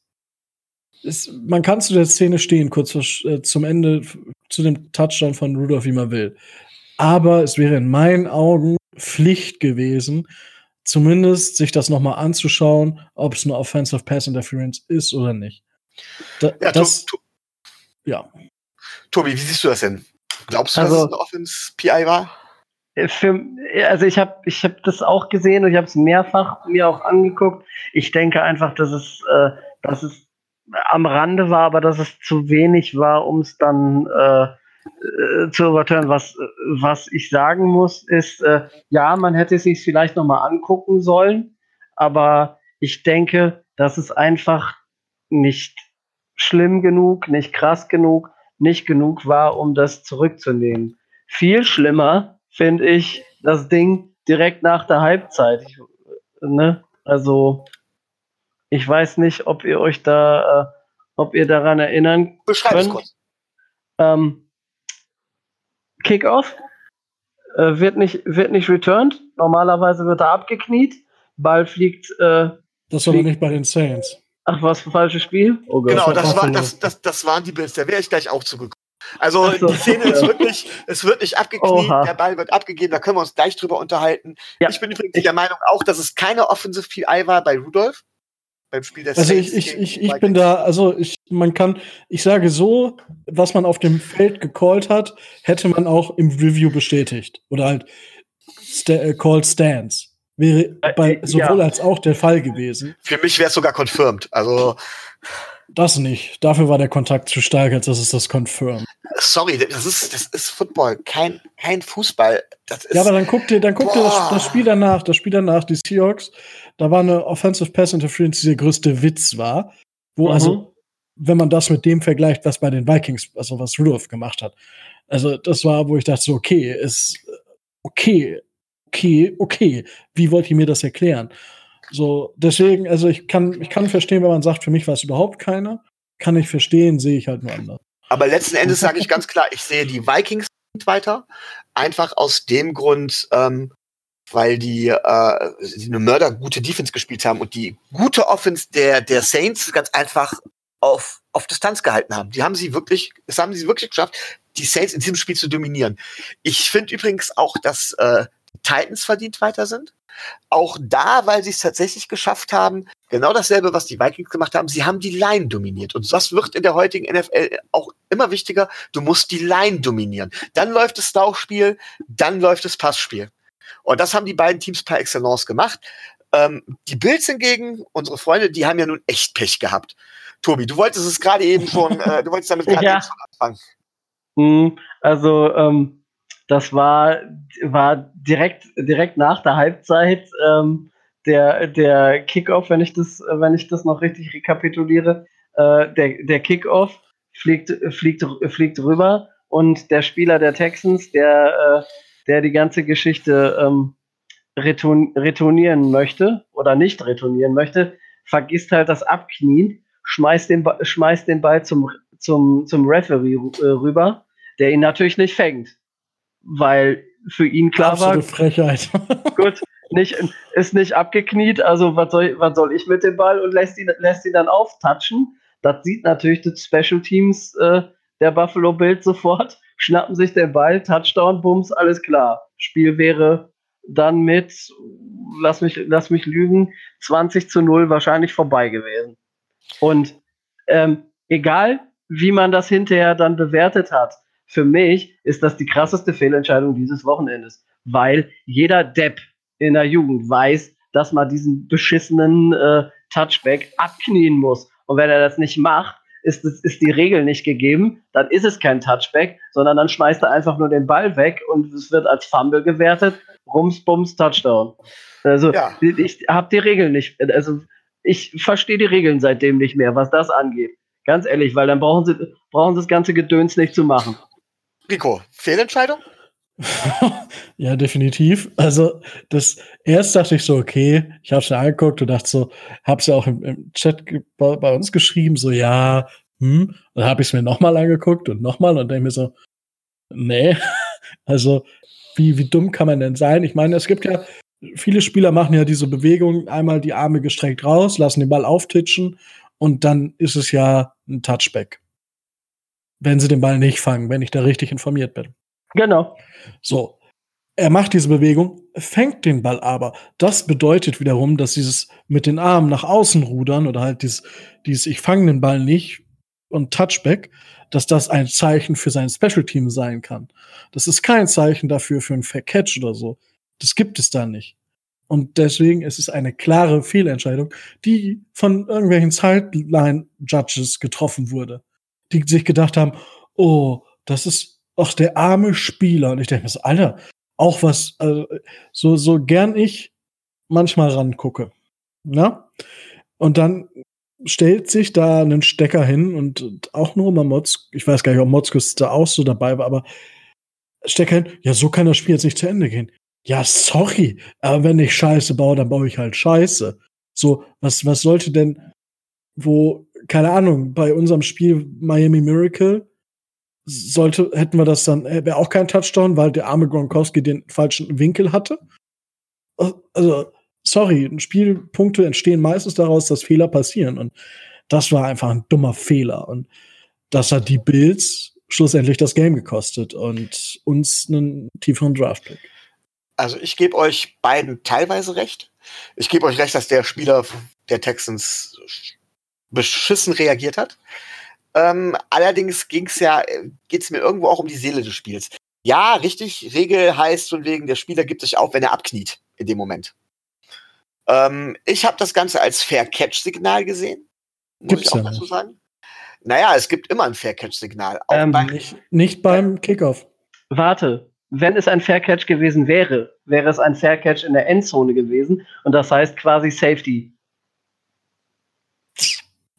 es, man kann zu der Szene stehen, kurz vor, äh, zum Ende, zu dem Touchdown von Rudolph, wie man will. Aber es wäre in meinen Augen Pflicht gewesen, zumindest sich das nochmal anzuschauen, ob es eine Offensive Pass Interference ist oder nicht. Da, ja, das, to ja. Tobi, wie siehst du das denn? Glaubst du, also, dass es eine Offense PI war? Äh, für, also ich habe ich hab das auch gesehen und ich habe es mehrfach mir auch angeguckt. Ich denke einfach, dass es, äh, dass es am Rande war, aber dass es zu wenig war, um es dann äh, äh, zu übertören. Was, was ich sagen muss, ist, äh, ja, man hätte es sich vielleicht nochmal angucken sollen, aber ich denke, dass es einfach nicht schlimm genug, nicht krass genug, nicht genug war, um das zurückzunehmen. Viel schlimmer finde ich, das Ding direkt nach der Halbzeit. Ich, ne? Also, ich weiß nicht, ob ihr euch da, äh, ob ihr daran erinnern Beschreib könnt. Es kurz. Ähm, Kickoff äh, wird nicht wird nicht returned. Normalerweise wird er abgekniet. Ball fliegt. Äh, das war fliegt. nicht bei den Saints. Ach, was für falsches Spiel? Oh Gott, genau, das, war, das, das, das waren die Bills. Da wäre ich gleich auch zugekommen. Also so, die Szene ist wirklich, es wird nicht abgekniet, Oha. der Ball wird abgegeben, da können wir uns gleich drüber unterhalten. Ja. Ich bin übrigens ich, der Meinung auch, dass es keine Offensive PI war bei Rudolph. Beim Spiel der Also ich, ich, ich, ich bin da, also ich, man kann, ich sage so, was man auf dem Feld gecallt hat, hätte man auch im Review bestätigt. Oder halt sta äh, called Stance. wäre äh, bei sowohl ja. als auch der Fall gewesen. Für mich wäre es sogar confirmed. Also das nicht. Dafür war der Kontakt zu stark, als dass es das confirmed. Sorry, das ist, das ist Football, kein, kein Fußball. ja, aber dann guck dir, dann guck dir das, das, Spiel danach, das Spiel danach, die Seahawks, da war eine Offensive Pass Interference, die der größte Witz war. Wo mhm. also, wenn man das mit dem vergleicht, was bei den Vikings, also was Rudolph gemacht hat. Also, das war, wo ich dachte, so, okay, ist okay, okay, okay. Wie wollt ihr mir das erklären? So, deswegen, also ich kann, ich kann verstehen, wenn man sagt, für mich war es überhaupt keiner. Kann ich verstehen, sehe ich halt nur anders. Aber letzten Endes sage ich ganz klar, ich sehe die Vikings weiter. Einfach aus dem Grund, ähm, weil die, äh, eine Mörder gute Defense gespielt haben und die gute Offense der, der Saints ganz einfach auf, auf Distanz gehalten haben. Die haben sie wirklich, das haben sie wirklich geschafft, die Saints in diesem Spiel zu dominieren. Ich finde übrigens auch, dass äh, Titans verdient weiter sind. Auch da, weil sie es tatsächlich geschafft haben, genau dasselbe, was die Vikings gemacht haben, sie haben die Line dominiert. Und das wird in der heutigen NFL auch immer wichtiger. Du musst die Line dominieren. Dann läuft das Laufspiel, dann läuft das Passspiel. Und das haben die beiden Teams par excellence gemacht. Ähm, die Bills hingegen, unsere Freunde, die haben ja nun echt Pech gehabt. Tobi, du wolltest es gerade eben schon, äh, du wolltest damit gerade ja. anfangen. Hm, also, ähm, das war, war direkt, direkt nach der Halbzeit ähm, der, der Kickoff, wenn ich das, wenn ich das noch richtig rekapituliere. Äh, der, der Kickoff fliegt, fliegt, fliegt rüber und der Spieler der Texans, der, äh, der die ganze Geschichte ähm, return, retournieren möchte oder nicht retournieren möchte, vergisst halt das Abknien, schmeißt den, schmeißt den Ball zum, zum, zum Referee äh, rüber, der ihn natürlich nicht fängt weil für ihn klar Absolute war. Frechheit. gut, nicht, ist nicht abgekniet, also was soll, was soll ich mit dem Ball und lässt ihn, lässt ihn dann auftatschen. Das sieht natürlich die Special Teams äh, der Buffalo Bills sofort, schnappen sich den Ball, Touchdown, Bums, alles klar. Spiel wäre dann mit, lass mich, lass mich lügen, 20 zu 0 wahrscheinlich vorbei gewesen. Und ähm, egal, wie man das hinterher dann bewertet hat, für mich ist das die krasseste Fehlentscheidung dieses Wochenendes, weil jeder Depp in der Jugend weiß, dass man diesen beschissenen äh, Touchback abknien muss. Und wenn er das nicht macht, ist, ist die Regel nicht gegeben, dann ist es kein Touchback, sondern dann schmeißt er einfach nur den Ball weg und es wird als Fumble gewertet. Rums, Bums, Touchdown. Also ja. ich habe die Regeln nicht, also ich verstehe die Regeln seitdem nicht mehr, was das angeht. Ganz ehrlich, weil dann brauchen sie, brauchen sie das ganze Gedöns nicht zu machen. Rico, Fehlentscheidung? ja, definitiv. Also, das erst dachte ich so, okay, ich habe es mir angeguckt und dachte so, habe es ja auch im, im Chat bei, uns geschrieben, so ja, hm, dann habe ich es mir nochmal angeguckt und nochmal und denke mir so, nee, also wie, wie dumm kann man denn sein? Ich meine, es gibt ja, viele Spieler machen ja diese Bewegung, einmal die Arme gestreckt raus, lassen den Ball auftitschen und dann ist es ja ein Touchback wenn sie den Ball nicht fangen, wenn ich da richtig informiert bin. Genau. So. Er macht diese Bewegung, fängt den Ball aber. Das bedeutet wiederum, dass dieses mit den Armen nach außen rudern oder halt dieses, dieses ich fange den Ball nicht und Touchback, dass das ein Zeichen für sein Special Team sein kann. Das ist kein Zeichen dafür für einen Fair Catch oder so. Das gibt es da nicht. Und deswegen ist es eine klare Fehlentscheidung, die von irgendwelchen Sideline-Judges getroffen wurde die sich gedacht haben, oh, das ist auch der arme Spieler. Und ich denke mir Alter, auch was, also, so, so gern ich manchmal rangucke. Na? Ne? Und dann stellt sich da einen Stecker hin und auch nur mal Mods, ich weiß gar nicht, ob Motzkus da auch so dabei war, aber Stecker hin, ja, so kann das Spiel jetzt nicht zu Ende gehen. Ja, sorry, aber wenn ich Scheiße baue, dann baue ich halt Scheiße. So, was, was sollte denn, wo keine Ahnung, bei unserem Spiel Miami Miracle sollte, hätten wir das dann, wäre auch kein Touchdown, weil der arme Gronkowski den falschen Winkel hatte. Also, sorry, Spielpunkte entstehen meistens daraus, dass Fehler passieren. Und das war einfach ein dummer Fehler. Und das hat die Bills schlussendlich das Game gekostet und uns einen tieferen Draftpick. Also ich gebe euch beiden teilweise recht. Ich gebe euch recht, dass der Spieler der Texans beschissen reagiert hat. Ähm, allerdings ging's ja, geht's mir irgendwo auch um die Seele des Spiels. Ja, richtig, Regel heißt von wegen, der Spieler gibt sich auf, wenn er abkniet in dem Moment. Ähm, ich habe das Ganze als Fair Catch-Signal gesehen. Muss Gibt's ich auch ja dazu sagen. Naja, es gibt immer ein Fair Catch-Signal. Auch Ähm, beim Nicht, nicht beim Kickoff. Warte, wenn es ein Fair Catch gewesen wäre, wäre es ein Fair Catch in der Endzone gewesen und das heißt quasi Safety.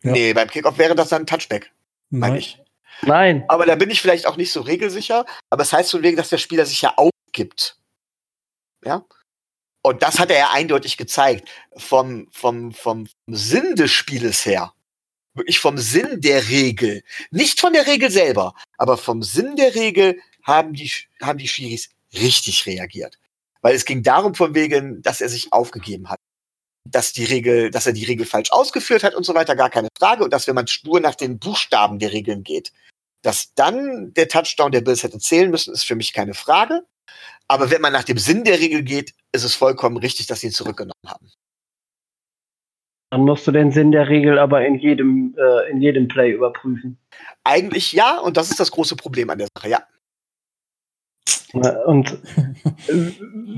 Ja. Nee, beim Kickoff wäre das dann ein Touchback, meine Nein. ich. Nein, Aber da bin ich vielleicht auch nicht so regelsicher. Aber es das heißt von wegen, dass der Spieler sich ja aufgibt. Ja? Und das hat er ja eindeutig gezeigt. Vom, vom, vom Sinn des Spieles her. Wirklich vom Sinn der Regel. Nicht von der Regel selber, aber vom Sinn der Regel haben die, haben die Schiris richtig reagiert. Weil es ging darum von wegen, dass er sich aufgegeben hat. Dass die Regel, dass er die Regel falsch ausgeführt hat und so weiter, gar keine Frage. Und dass wenn man nur nach den Buchstaben der Regeln geht, dass dann der Touchdown der Bills hätte zählen müssen, ist für mich keine Frage. Aber wenn man nach dem Sinn der Regel geht, ist es vollkommen richtig, dass sie ihn zurückgenommen haben. dann musst du den Sinn der Regel aber in jedem, äh, in jedem Play überprüfen. Eigentlich ja, und das ist das große Problem an der Sache, ja. Und äh,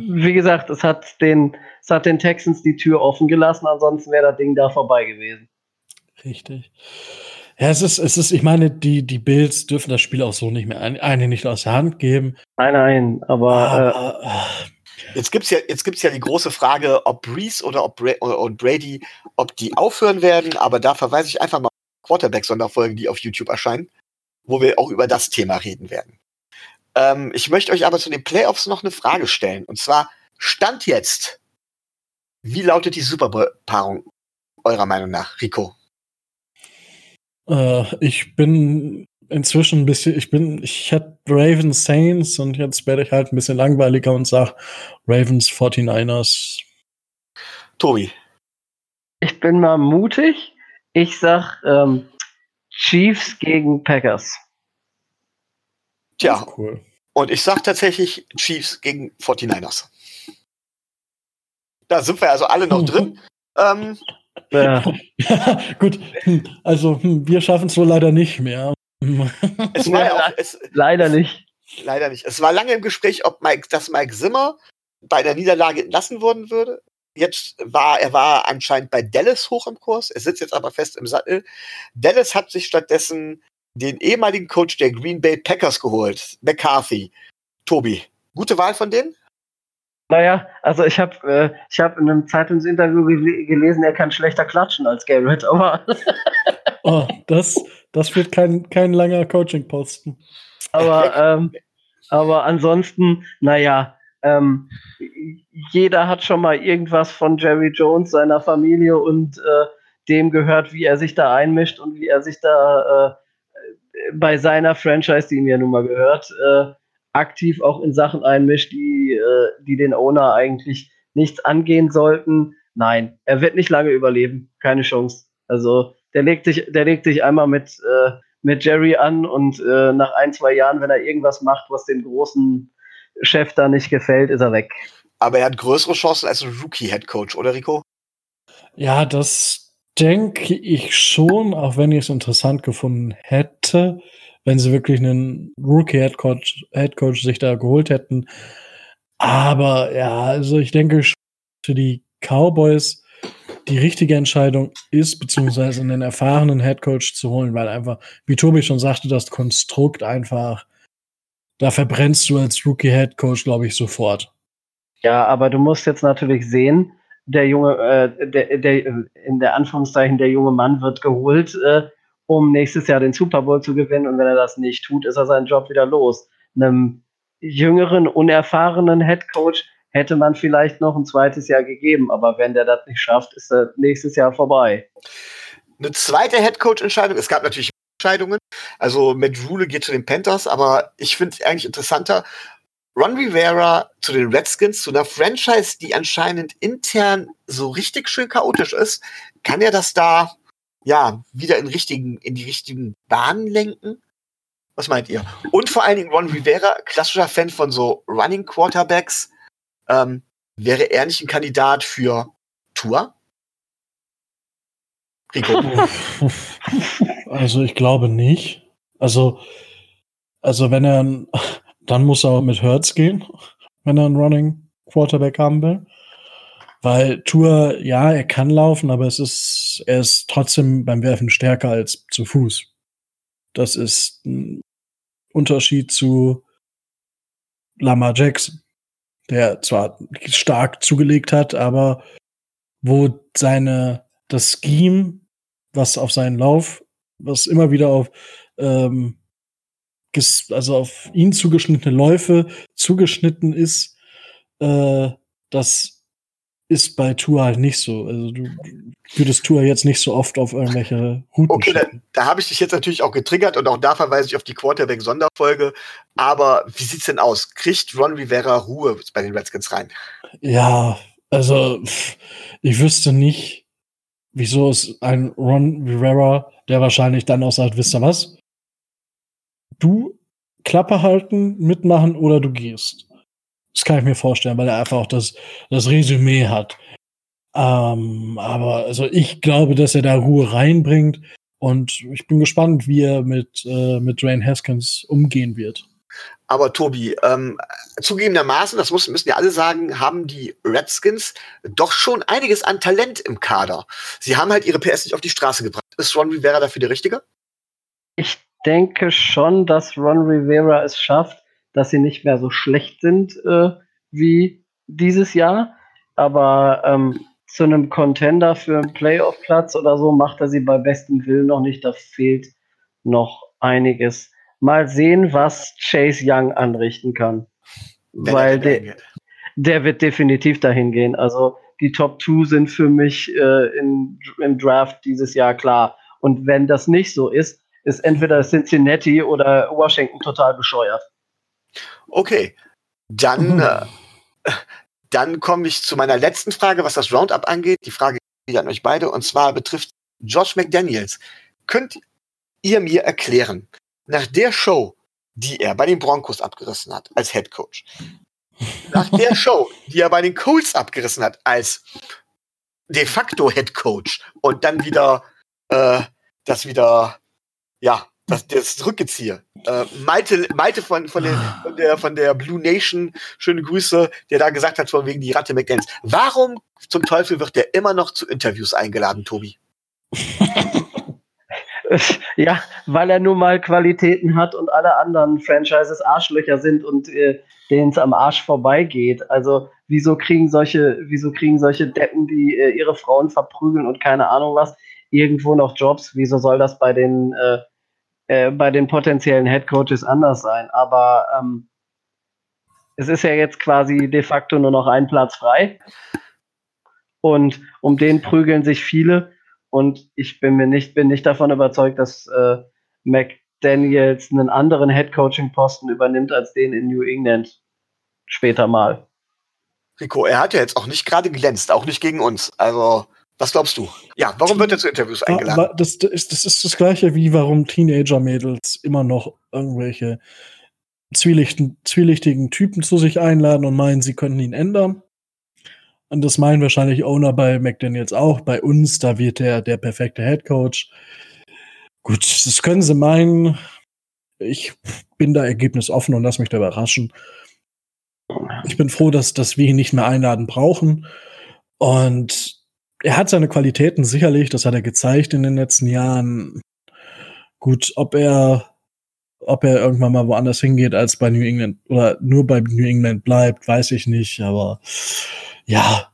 wie gesagt, es hat den, es hat den Texans die Tür offen gelassen, ansonsten wäre das Ding da vorbei gewesen. Richtig. Ja, es ist, es ist, ich meine, die, die Bills dürfen das Spiel auch so nicht mehr ein, eine nicht aus der Hand geben. Nein, nein, aber Aber, äh, Jetzt gibt's ja, jetzt gibt's ja die große Frage, ob Breeze oder ob Bra und Brady, ob die aufhören werden. Aber da verweise ich einfach mal auf Quarterback-Sonderfolgen, die auf YouTube erscheinen, wo wir auch über das Thema reden werden. Ähm, ich möchte euch aber zu den Playoffs noch eine Frage stellen. Und zwar, Stand jetzt. Wie lautet die Super Bowl-Paarung eurer Meinung nach, Rico? äh, ich bin inzwischen ein bisschen, ich bin, ich hatte Ravens Saints und jetzt werde ich halt ein bisschen langweiliger und sag Ravens 49ers. Tobi. ich bin mal mutig. Ich sag ähm, Chiefs gegen Packers. Tja, Cool. und ich sag tatsächlich Chiefs gegen 49ers. Da sind wir also alle noch drin. Ähm, Ja, gut. Hm, Also, hm, wir schaffen es wohl leider nicht mehr. Es war ja auch, es, leider nicht. Leider nicht. Es war lange im Gespräch, ob Mike, dass Mike Zimmer bei der Niederlage entlassen worden würde. Jetzt war, er war anscheinend bei Dallas hoch im Kurs. Er sitzt jetzt aber fest im Sattel. Dallas hat sich stattdessen den ehemaligen Coach der Green Bay Packers geholt, McCarthy. Tobi, gute Wahl von denen? Naja, also ich habe äh, ich hab in einem Zeitungsinterview gel gelesen, er kann schlechter klatschen als Garrett, aber, Oh, das, das wird kein, kein langer Coaching-Posten. aber, ähm, aber ansonsten, naja, ähm, jeder hat schon mal irgendwas von Jerry Jones, seiner Familie und äh, dem gehört, wie er sich da einmischt und wie er sich da äh, bei seiner Franchise, die ihm ja nun mal gehört, äh, aktiv auch in Sachen einmischt, die, äh, die den Owner eigentlich nichts angehen sollten. Nein, er wird nicht lange überleben. Keine Chance. Also der legt sich, der legt sich einmal mit, äh, mit Jerry an und äh, nach ein, zwei Jahren, wenn er irgendwas macht, was dem großen Chef da nicht gefällt, ist er weg. Aber er hat größere Chancen als ein Rookie-Head-Coach, oder Rico? Ja, das denke ich schon, auch wenn ich es interessant gefunden hätte, wenn sie wirklich einen Rookie-Headcoach Headcoach sich da geholt hätten. Aber ja, also ich denke schon, für die Cowboys die richtige Entscheidung ist, beziehungsweise einen erfahrenen Headcoach zu holen, weil einfach, wie Tobi schon sagte, das Konstrukt einfach, da verbrennst du als Rookie-Headcoach, glaube ich, sofort. Ja, aber du musst jetzt natürlich sehen, der junge, äh, der, der, in der Anführungszeichen, der junge Mann wird geholt, äh, um nächstes Jahr den Super Bowl zu gewinnen. Und wenn er das nicht tut, ist er seinen Job wieder los. Einem jüngeren, unerfahrenen Head Coach hätte man vielleicht noch ein zweites Jahr gegeben. Aber wenn der das nicht schafft, ist er nächstes Jahr vorbei. Eine zweite Head-Coach-Entscheidung. Es gab natürlich Entscheidungen. Also Matt geht zu den Panthers, aber ich finde es eigentlich interessanter. Ron Rivera zu den Redskins, zu einer Franchise, die anscheinend intern so richtig schön chaotisch ist, kann er das da ja wieder in richtigen in die richtigen Bahnen lenken? Was meint ihr? Und vor allen Dingen Ron Rivera, klassischer Fan von so Running Quarterbacks, ähm, wäre er nicht ein Kandidat für Tour? Rico. Also ich glaube nicht. Also, also wenn er, dann muss er mit Hertz gehen, wenn er einen Running Quarterback haben will. Weil Tour, ja, er kann laufen, aber es ist, er ist trotzdem beim Werfen stärker als zu Fuß. Das ist ein Unterschied zu Lamar Jackson, der zwar stark zugelegt hat, aber wo seine, das Scheme, was auf seinen Lauf, was immer wieder auf, ähm, also auf ihn zugeschnittene Läufe zugeschnitten ist, äh, das ist bei Tour halt nicht so. Also du würdest Tour jetzt nicht so oft auf irgendwelche Routen Okay, da, da habe ich dich jetzt natürlich auch getriggert und auch da verweise ich auf die Quarterback-Sonderfolge. Aber wie sieht's denn aus? Kriegt Ron Rivera Ruhe bei den Redskins rein? Ja, also ich wüsste nicht, wieso ist ein Ron Rivera, der wahrscheinlich dann auch sagt, wisst ihr was? Du Klappe halten, mitmachen oder du gehst. Das kann ich mir vorstellen, weil er einfach auch das, das Resümee hat. Ähm, aber also ich glaube, dass er da Ruhe reinbringt und ich bin gespannt, wie er mit, äh, mit Dwayne Haskins umgehen wird. Aber Tobi, ähm, zugegebenermaßen, das muss, müssen ja alle sagen, haben die Redskins doch schon einiges an Talent im Kader. Sie haben halt ihre PS nicht auf die Straße gebracht. Ist Ron Rivera dafür der Richtige? Ich denke schon, dass Ron Rivera es schafft, dass sie nicht mehr so schlecht sind äh, wie dieses Jahr. Aber ähm, zu einem Contender für einen Playoff-Platz oder so macht er sie bei bestem Willen noch nicht. Da fehlt noch einiges. Mal sehen, was Chase Young anrichten kann. Wenn Weil der, der wird definitiv dahin gehen. Also die Top 2 sind für mich äh, in, im Draft dieses Jahr klar. Und wenn das nicht so ist, ist entweder Cincinnati oder Washington total bescheuert. Okay, dann, mhm. äh, dann komme ich zu meiner letzten Frage, was das Roundup angeht. Die Frage geht an euch beide und zwar betrifft Josh McDaniels. Könnt ihr mir erklären, nach der Show, die er bei den Broncos abgerissen hat als Head Coach, nach der Show, die er bei den Colts abgerissen hat als de facto Head Coach und dann wieder äh, das wieder ja das, das Rückgezieher. Äh, Malte, Malte von, von, der, von, der, von der Blue Nation, schöne Grüße, der da gesagt hat, von wegen die Ratte McDaniels. Warum zum Teufel wird der immer noch zu Interviews eingeladen, Tobi? ja, weil er nun mal Qualitäten hat und alle anderen Franchises Arschlöcher sind und äh, denen es am Arsch vorbeigeht. Also wieso kriegen solche, wieso kriegen solche Deppen, die äh, ihre Frauen verprügeln und keine Ahnung was, irgendwo noch Jobs? Wieso soll das bei den äh, äh, bei den potenziellen Head Coaches anders sein. Aber ähm, es ist ja jetzt quasi de facto nur noch ein Platz frei. Und um den prügeln sich viele. Und ich bin mir nicht, bin nicht davon überzeugt, dass äh, McDaniels einen anderen Head Coaching Posten übernimmt als den in New England später mal. Rico, er hat ja jetzt auch nicht gerade glänzt, auch nicht gegen uns. Also was glaubst du? Ja, warum wird er zu Interviews eingeladen? Das, das, das ist das gleiche wie warum Teenager-Mädels immer noch irgendwelche zwielichten, zwielichtigen Typen zu sich einladen und meinen, sie könnten ihn ändern. Und das meinen wahrscheinlich Owner bei McDaniels auch. Bei uns, da wird er der perfekte Head Coach. Gut, das können sie meinen. Ich bin da ergebnisoffen und lass mich da überraschen. Ich bin froh, dass, dass wir ihn nicht mehr einladen brauchen. Und er hat seine Qualitäten sicherlich, das hat er gezeigt in den letzten Jahren. Gut, ob er, ob er irgendwann mal woanders hingeht als bei New England oder nur bei New England bleibt, weiß ich nicht, aber ja,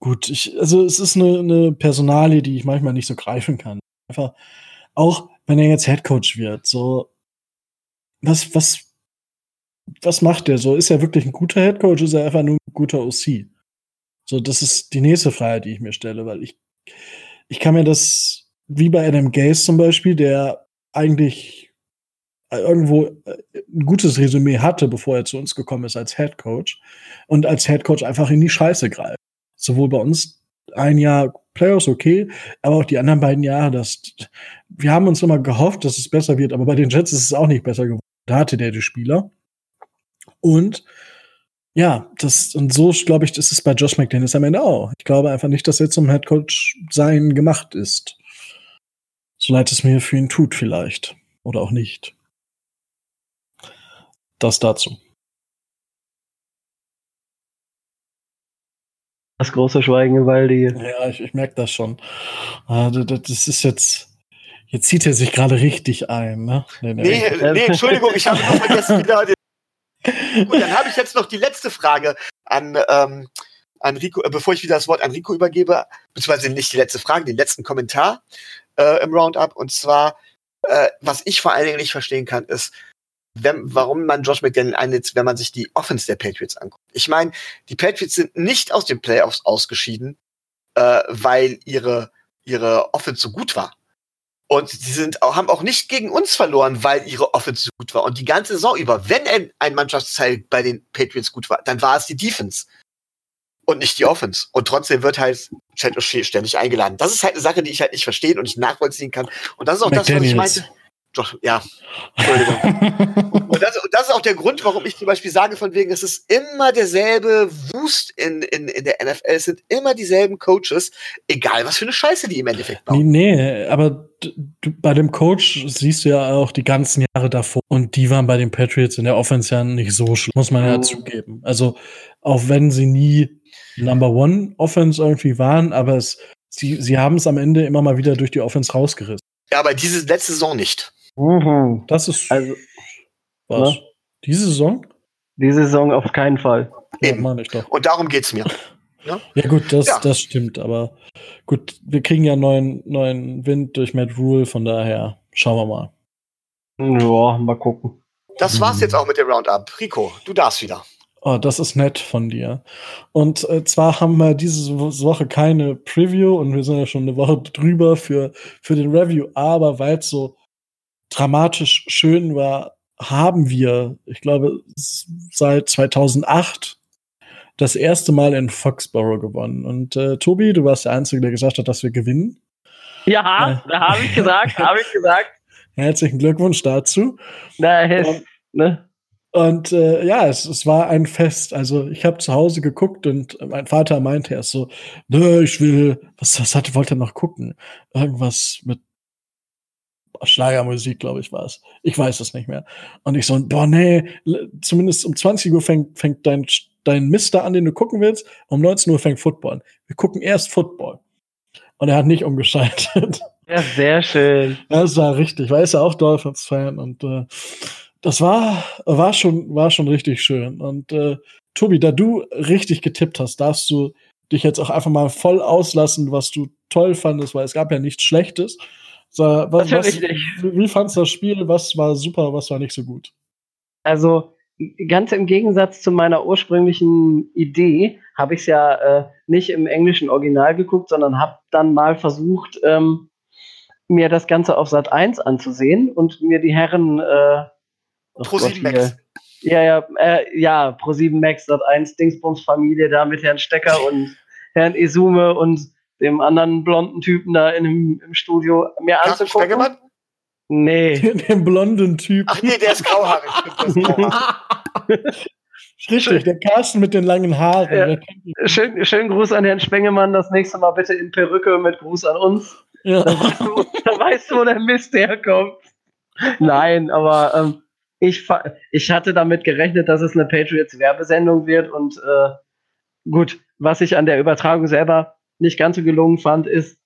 gut, ich, also es ist eine, eine Personalie, die ich manchmal nicht so greifen kann. Einfach, auch wenn er jetzt Headcoach wird, so, was, was, was macht er so? Ist er wirklich ein guter Headcoach? Ist er einfach nur ein guter OC? So, das ist die nächste Frage, die ich mir stelle, weil ich, ich kann mir das, wie bei Adam Gaze zum Beispiel, der eigentlich irgendwo äh, ein gutes Resümee hatte, bevor er zu uns gekommen ist als Head Coach und als Head Coach einfach in die Scheiße greift. Sowohl bei uns ein Jahr Playoffs okay, aber auch die anderen beiden Jahre, das, wir haben uns immer gehofft, dass es besser wird, aber bei den Jets ist es auch nicht besser geworden. Da hatte der die Spieler. Und ja, das, und so glaube ich, das ist bei Josh McDaniels am Ende auch. Ich glaube einfach nicht, dass er zum Headcoach sein gemacht ist. So leid es mir für ihn tut, vielleicht. Oder auch nicht. Das dazu. Das große Schweigen im Walde hier. Ja, ich, ich merke das schon. Ah, das ist jetzt. Jetzt zieht er sich gerade richtig ein, ne? Nee, nee, nee, Entschuldigung, ich habe noch vergessen, wieder den. Gut, dann habe ich jetzt noch die letzte Frage an, ähm, an Rico, äh, bevor ich wieder das Wort an Rico übergebe, beziehungsweise nicht die letzte Frage, den letzten Kommentar äh, im Roundup. Und zwar, äh, was ich vor allen Dingen nicht verstehen kann, ist, wenn, warum man Josh McDaniel einsetzt, wenn man sich die Offense der Patriots anguckt. Ich meine, die Patriots sind nicht aus den Playoffs ausgeschieden, äh, weil ihre, ihre Offense so gut war. Und sie sind auch, haben auch nicht gegen uns verloren, weil ihre Offense gut war. Und die ganze Saison über, wenn ein, ein Mannschaftsteil bei den Patriots gut war, dann war es die Defense und nicht die Offense. Und trotzdem wird halt Chad O'Shea ständig eingeladen. Das ist halt eine Sache, die ich halt nicht verstehen und nicht nachvollziehen kann. Und das ist auch McDaniels. das, was ich meinte. Doch, ja, Entschuldigung. und, das, und, das, ist auch der Grund, warum ich zum Beispiel sage, von wegen, es ist immer derselbe Wust in, in, in der NFL. Es sind immer dieselben Coaches, egal was für eine Scheiße die im Endeffekt bauen. Nee, nee aber bei dem Coach siehst du ja auch die ganzen Jahre davor. Und die waren bei den Patriots in der Offense ja nicht so schlimm, muss man ja oh. zugeben. Also, auch wenn sie nie Number One Offense irgendwie waren, aber es, sie, sie haben es am Ende immer mal wieder durch die Offense rausgerissen. Ja, aber diese letzte Saison nicht. Mhm. Das ist. Also, was? Ne? Diese Saison? Diese Saison auf keinen Fall. Ja, meine ich doch. Und darum geht's mir. Ne? Ja, gut, das, ja. das stimmt, aber gut, wir kriegen ja neuen, neuen Wind durch Matt Rule, von daher schauen wir mal. Ja, mal gucken. Das war's jetzt auch mit dem Roundup. Rico, du darfst wieder. Oh, das ist nett von dir. Und äh, zwar haben wir diese Woche keine Preview und wir sind ja schon eine Woche drüber für, für den Review, aber weil es so dramatisch schön war, haben wir, ich glaube, seit 2008 das erste Mal in Foxborough gewonnen. Und äh, Tobi, du warst der Einzige, der gesagt hat, dass wir gewinnen. Ja, äh, da habe ich gesagt, habe ich gesagt. Herzlichen Glückwunsch dazu. Na, und, ne? Und äh, ja, es, es war ein Fest. Also ich habe zu Hause geguckt und mein Vater meinte erst so, nö, ich will, was, was hat, wollte er noch gucken? Irgendwas mit Schlagermusik, glaube ich, war es. Ich weiß es nicht mehr. Und ich so, boah, nee, zumindest um 20 Uhr fängt, fängt dein, dein Mister an, den du gucken willst. Um 19 Uhr fängt Football. Wir gucken erst Football. Und er hat nicht umgeschaltet. Ja, sehr schön. Das war richtig, weil er ist ja auch Dolphins-Fan und äh, das war, war, schon, war schon richtig schön. Und äh, Tobi, da du richtig getippt hast, darfst du dich jetzt auch einfach mal voll auslassen, was du toll fandest, weil es gab ja nichts Schlechtes. So, was, was, wie fandest du das Spiel? Was war super, was war nicht so gut? Also, ganz im Gegensatz zu meiner ursprünglichen Idee habe ich es ja äh, nicht im englischen Original geguckt, sondern habe dann mal versucht, ähm, mir das Ganze auf Sat 1 anzusehen und mir die Herren äh, Pro 7 Max. Ja, ja, äh, ja, Pro 7 Max Sat 1 Dingsbums Familie da mit Herrn Stecker und Herrn Isume und dem anderen blonden Typen da in, im, im Studio mir Carsten anzugucken. Spengemann? Nee. Den blonden Typ. Ach nee, der ist grauhaarig. Richtig, der Carsten mit den langen Haaren. Ja. Schön, schönen Gruß an Herrn Spengemann. Das nächste Mal bitte in Perücke mit Gruß an uns. Ja. Da, weißt du, da weißt du, wo der Mist herkommt. Nein, aber ähm, ich, ich hatte damit gerechnet, dass es eine Patriots-Werbesendung wird und äh, gut, was ich an der Übertragung selber nicht ganz so gelungen fand, ist,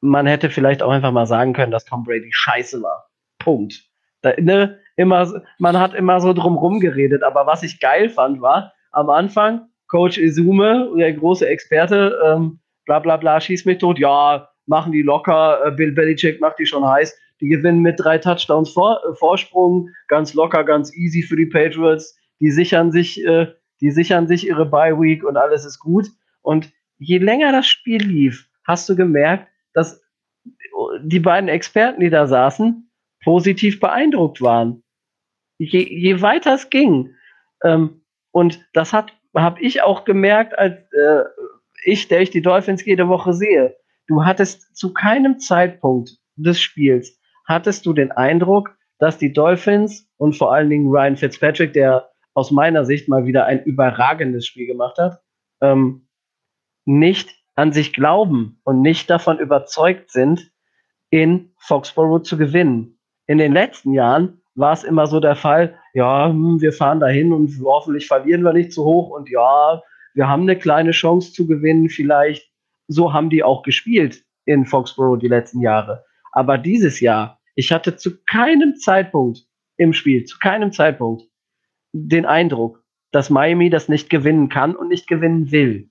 man hätte vielleicht auch einfach mal sagen können, dass Tom Brady scheiße war. Punkt. Da, ne, immer, man hat immer so drumrum geredet, aber was ich geil fand, war am Anfang Coach Izume, der große Experte, ähm, bla bla bla, schieß mich tot, ja, machen die locker, äh, Bill Belichick macht die schon heiß, die gewinnen mit drei Touchdowns vor, äh, Vorsprung, ganz locker, ganz easy für die Patriots, die sichern sich, äh, die sichern sich ihre Bye Week und alles ist gut. Und je länger das Spiel lief, hast du gemerkt, dass die beiden Experten, die da saßen, positiv beeindruckt waren. Je, je weiter es ging. Ähm, und das hat habe ich auch gemerkt, als äh, ich, der ich die Dolphins jede Woche sehe. Du hattest zu keinem Zeitpunkt des Spiels hattest du den Eindruck, dass die Dolphins und vor allen Dingen Ryan Fitzpatrick, der aus meiner Sicht mal wieder ein überragendes Spiel gemacht hat, ähm, nicht an sich glauben und nicht davon überzeugt sind, in Foxborough zu gewinnen. In den letzten Jahren war es immer so der Fall, ja, hm, wir fahren dahin und hoffentlich verlieren wir nicht zu hoch und ja, wir haben eine kleine Chance zu gewinnen, vielleicht. So haben die auch gespielt in Foxborough die letzten Jahre. Aber dieses Jahr, ich hatte zu keinem Zeitpunkt im Spiel, zu keinem Zeitpunkt den Eindruck, dass Miami das nicht gewinnen kann und nicht gewinnen will.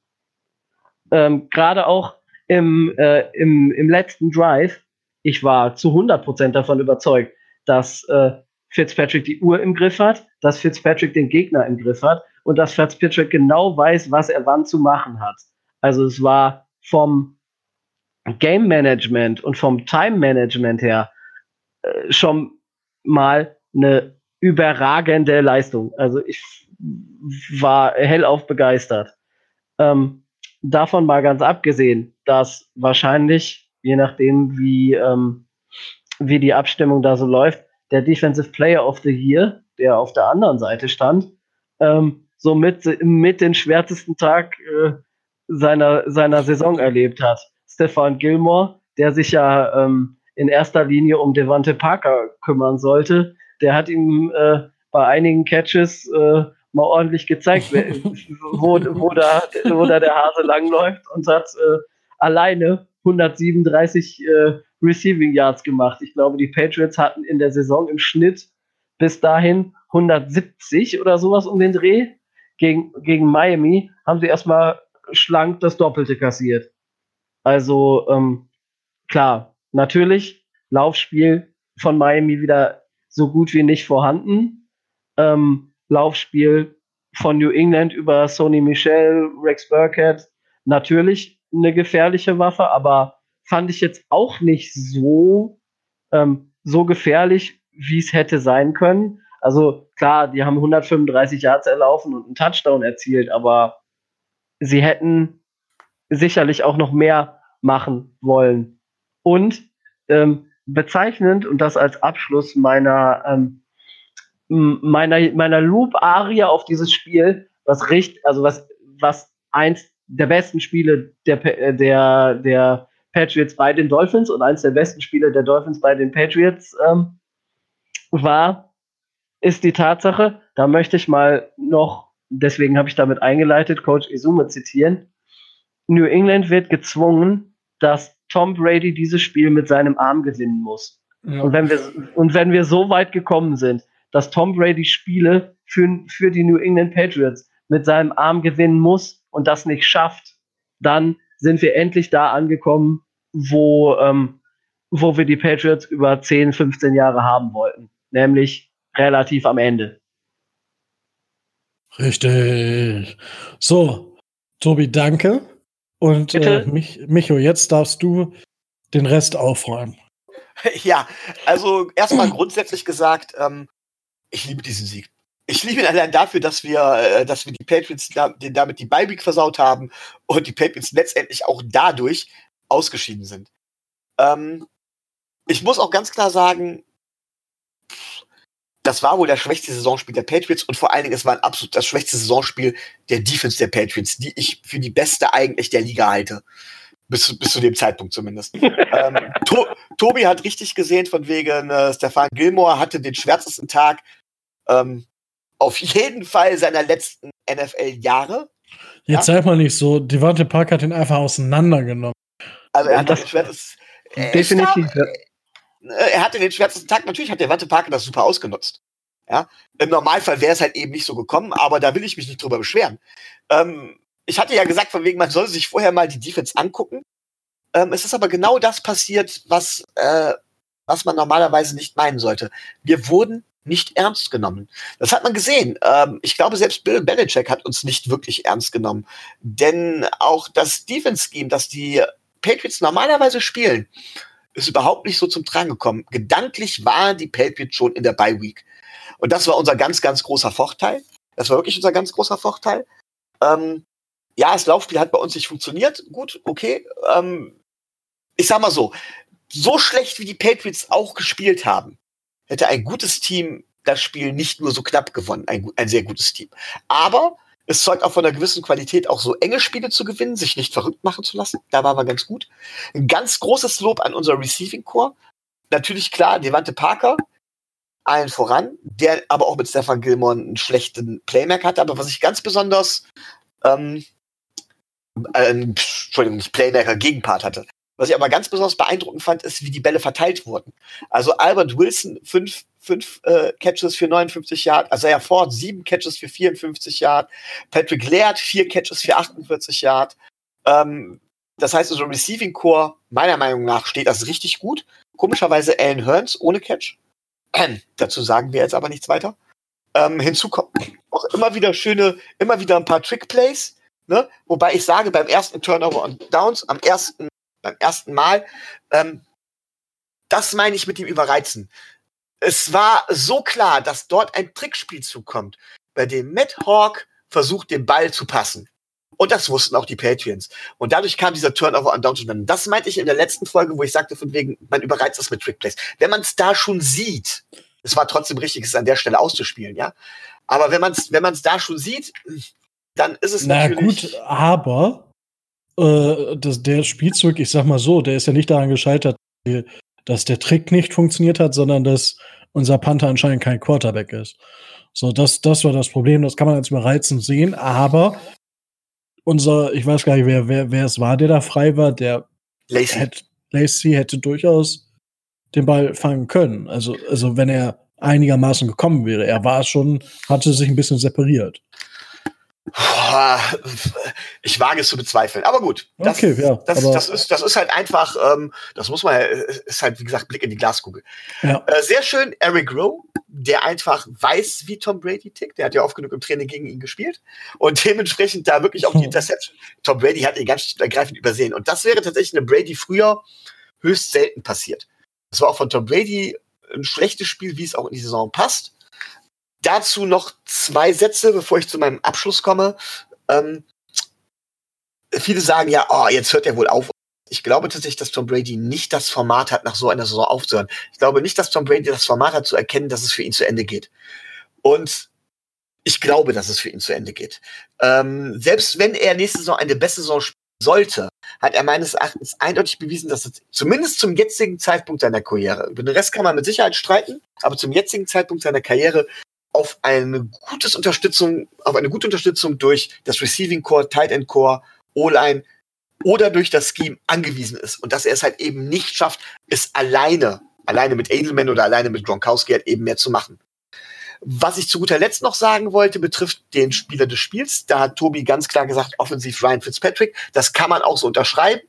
Ähm, Gerade auch im, äh, im, im letzten Drive, ich war zu 100% davon überzeugt, dass äh, Fitzpatrick die Uhr im Griff hat, dass Fitzpatrick den Gegner im Griff hat und dass Fitzpatrick genau weiß, was er wann zu machen hat. Also es war vom Game Management und vom Time Management her äh, schon mal eine überragende Leistung. Also ich war hellauf begeistert. Ähm, davon mal ganz abgesehen, dass wahrscheinlich, je nachdem, wie, ähm, wie die Abstimmung da so läuft, der Defensive Player of the Year, der auf der anderen Seite stand, ähm, so mit, mit den schwärzesten Tag äh, seiner, seiner Saison erlebt hat. Stefan Gilmore, der sich ja ähm, in erster Linie um Devante Parker kümmern sollte, der hat ihm äh, bei einigen Catches äh, mal ordentlich gezeigt, wo, wo, da, wo da der Hase langläuft und hat äh, alleine 137 äh, Receiving Yards gemacht. Ich glaube, die Patriots hatten in der Saison im Schnitt bis dahin 170 oder sowas um den Dreh. Gegen, gegen Miami haben sie erstmal schlank das Doppelte kassiert. Also ähm, klar, natürlich, Laufspiel von Miami wieder so gut wie nicht vorhanden. Ähm, Laufspiel von New England über Sony Michel, Rex Burkhead, natürlich eine gefährliche Waffe, aber fand ich jetzt auch nicht so, ähm, so gefährlich, wie es hätte sein können. Also klar, die haben 135 Yards erlaufen und einen Touchdown erzielt, aber sie hätten sicherlich auch noch mehr machen wollen. Und ähm, bezeichnend, und das als Abschluss meiner, ähm, meiner, meiner Loop-Aria auf dieses Spiel, was richt, also was, was eins der besten Spiele der, äh, der, der Patriots bei den Dolphins und eins der besten Spiele der Dolphins bei den Patriots ähm, war, ist die Tatsache, da möchte ich mal noch, deswegen habe ich damit eingeleitet, Coach Izume zitieren. New England wird gezwungen, dass Tom Brady dieses Spiel mit seinem Arm gewinnen muss. Ja. Und, wenn wir, und wenn wir so weit gekommen sind, dass Tom Brady Spiele für, für die New England Patriots mit seinem Arm gewinnen muss und das nicht schafft, dann sind wir endlich da angekommen, wo, ähm, wo wir die Patriots über 10, 15 Jahre haben wollten. Nämlich relativ am Ende. Richtig. So, Tobi, danke. Und äh, Mich Micho, jetzt darfst du den Rest aufräumen. Ja, also erstmal grundsätzlich gesagt, ähm, ich liebe diesen Sieg. Ich liebe ihn allein dafür, dass wir, äh, dass wir die Patriots da, den damit die Bye versaut haben und die Patriots letztendlich auch dadurch ausgeschieden sind. Ähm, ich muss auch ganz klar sagen, das war wohl das schwächste Saisonspiel der Patriots und vor allen Dingen, es war ein absolut das schwächste Saisonspiel der Defense der Patriots, die ich für die beste eigentlich der Liga halte. Bis, bis zu dem Zeitpunkt zumindest. ähm, to Tobi hat richtig gesehen, von wegen äh, Stefan Gilmore hatte den schwärzesten Tag ähm, auf jeden Fall seiner letzten NFL-Jahre. Jetzt ja? sag mal nicht so, Devante Park hat ihn einfach auseinandergenommen. Also er hat das schwärzesten. Definitiv. Ja. Äh, er hatte den schwärzesten Tag. Natürlich hat der Watte Parker das super ausgenutzt. Ja, im Normalfall wäre es halt eben nicht so gekommen, aber da will ich mich nicht drüber beschweren. Ähm, ich hatte ja gesagt, von wegen, man soll sich vorher mal die Defense angucken. Ähm, es ist aber genau das passiert, was, äh, was man normalerweise nicht meinen sollte. Wir wurden nicht ernst genommen. Das hat man gesehen. Ähm, ich glaube, selbst Bill Belichick hat uns nicht wirklich ernst genommen. Denn auch das Defense-Scheme, das die Patriots normalerweise spielen, ist überhaupt nicht so zum Tragen gekommen. Gedanklich waren die Patriots schon in der Bye Week. Und das war unser ganz, ganz großer Vorteil. Das war wirklich unser ganz großer Vorteil. Ähm, ja, das Laufspiel hat bei uns nicht funktioniert. Gut, okay. Ähm, ich sag mal so, so schlecht wie die Patriots auch gespielt haben, hätte ein gutes Team das Spiel nicht nur so knapp gewonnen, ein, ein sehr gutes Team. Aber es zeugt auch von einer gewissen Qualität, auch so enge Spiele zu gewinnen, sich nicht verrückt machen zu lassen. Da waren wir ganz gut. Ein ganz großes Lob an unser Receiving Core. Natürlich klar, Devante Parker, allen voran, der aber auch mit Stefan Gilmore einen schlechten Playmaker hatte. Aber was ich ganz besonders ähm, äh, Entschuldigung, nicht Playmaker, Gegenpart hatte. Was ich aber ganz besonders beeindruckend fand, ist, wie die Bälle verteilt wurden. Also Albert Wilson, fünf, fünf äh, Catches für 59 Yard, also er Ford, sieben Catches für 54 Yard, Patrick Laird, vier Catches für 48 Yard. Ähm, das heißt, also Receiving Core, meiner Meinung nach, steht das richtig gut. Komischerweise Alan Hearns ohne Catch. Ähm, dazu sagen wir jetzt aber nichts weiter. Ähm, hinzu kommt auch immer wieder schöne, immer wieder ein paar Trick-Plays. Ne? Wobei ich sage, beim ersten Turnover und Downs, am ersten, beim ersten Mal, ähm, das meine ich mit dem Überreizen. Es war so klar, dass dort ein Trickspielzug kommt, bei dem Matt Hawk versucht, den Ball zu passen. Und das wussten auch die Patriots. Und dadurch kam dieser Turnover an Downs. Das meinte ich in der letzten Folge, wo ich sagte, von wegen, man überreizt das mit Trickplays. Wenn man es da schon sieht, es war trotzdem richtig, es an der Stelle auszuspielen, ja. Aber wenn man es wenn man's da schon sieht, dann ist es Na natürlich. gut, aber äh, das, der Spielzug, ich sag mal so, der ist ja nicht daran gescheitert, dass der Trick nicht funktioniert hat, sondern dass unser Panther anscheinend kein Quarterback ist. So, das, das war das Problem, das kann man als überreizend sehen, aber unser, ich weiß gar nicht, wer, wer, wer es war, der da frei war, der Lacey. Hätte, Lacey hätte durchaus den Ball fangen können. Also, also wenn er einigermaßen gekommen wäre. Er war schon, hatte sich ein bisschen separiert. Ich wage es zu bezweifeln. Aber gut, das, okay, ja, das, das, ist, das ist halt einfach, ähm, das muss man, ist halt, wie gesagt, Blick in die Glaskugel. Ja. Äh, sehr schön, Eric Rowe, der einfach weiß, wie Tom Brady tickt. Der hat ja oft genug im Training gegen ihn gespielt. Und dementsprechend da wirklich auch die Interception. Tom Brady hat ihn ganz ergreifend übersehen. Und das wäre tatsächlich eine Brady früher höchst selten passiert. Das war auch von Tom Brady ein schlechtes Spiel, wie es auch in die Saison passt. Dazu noch zwei Sätze, bevor ich zu meinem Abschluss komme. Ähm, viele sagen ja, oh, jetzt hört er wohl auf. Ich glaube tatsächlich, dass Tom Brady nicht das Format hat, nach so einer Saison aufzuhören. Ich glaube nicht, dass Tom Brady das Format hat, zu erkennen, dass es für ihn zu Ende geht. Und ich glaube, dass es für ihn zu Ende geht. Ähm, selbst wenn er nächste Saison eine beste Saison sollte, hat er meines Erachtens eindeutig bewiesen, dass er zumindest zum jetzigen Zeitpunkt seiner Karriere, über den Rest kann man mit Sicherheit streiten, aber zum jetzigen Zeitpunkt seiner Karriere auf eine gute Unterstützung, auf eine gute Unterstützung durch das Receiving Core, Tight End Core, O-Line oder durch das Scheme angewiesen ist und dass er es halt eben nicht schafft, es alleine, alleine mit Edelman oder alleine mit Gronkowski halt eben mehr zu machen. Was ich zu guter Letzt noch sagen wollte, betrifft den Spieler des Spiels. Da hat Tobi ganz klar gesagt, offensiv Ryan Fitzpatrick. Das kann man auch so unterschreiben.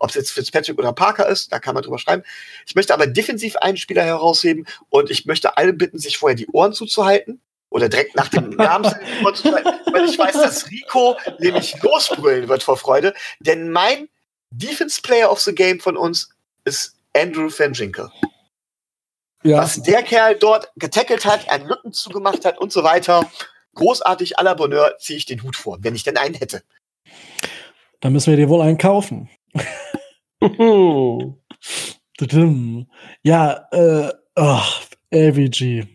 Ob es jetzt Fitzpatrick oder Parker ist, da kann man drüber schreiben. Ich möchte aber defensiv einen Spieler herausheben und ich möchte alle bitten, sich vorher die Ohren zuzuhalten oder direkt nach dem Namen weil ich weiß, dass Rico nämlich losbrüllen wird vor Freude. Denn mein Defense Player of the Game von uns ist Andrew Van Ginkel. Ja. Was der Kerl dort getackelt hat, einen Lücken zugemacht hat und so weiter. Großartig à la Bonheur ziehe ich den Hut vor, wenn ich denn einen hätte. Dann müssen wir dir wohl einen kaufen. Ja, äh, oh, LVG.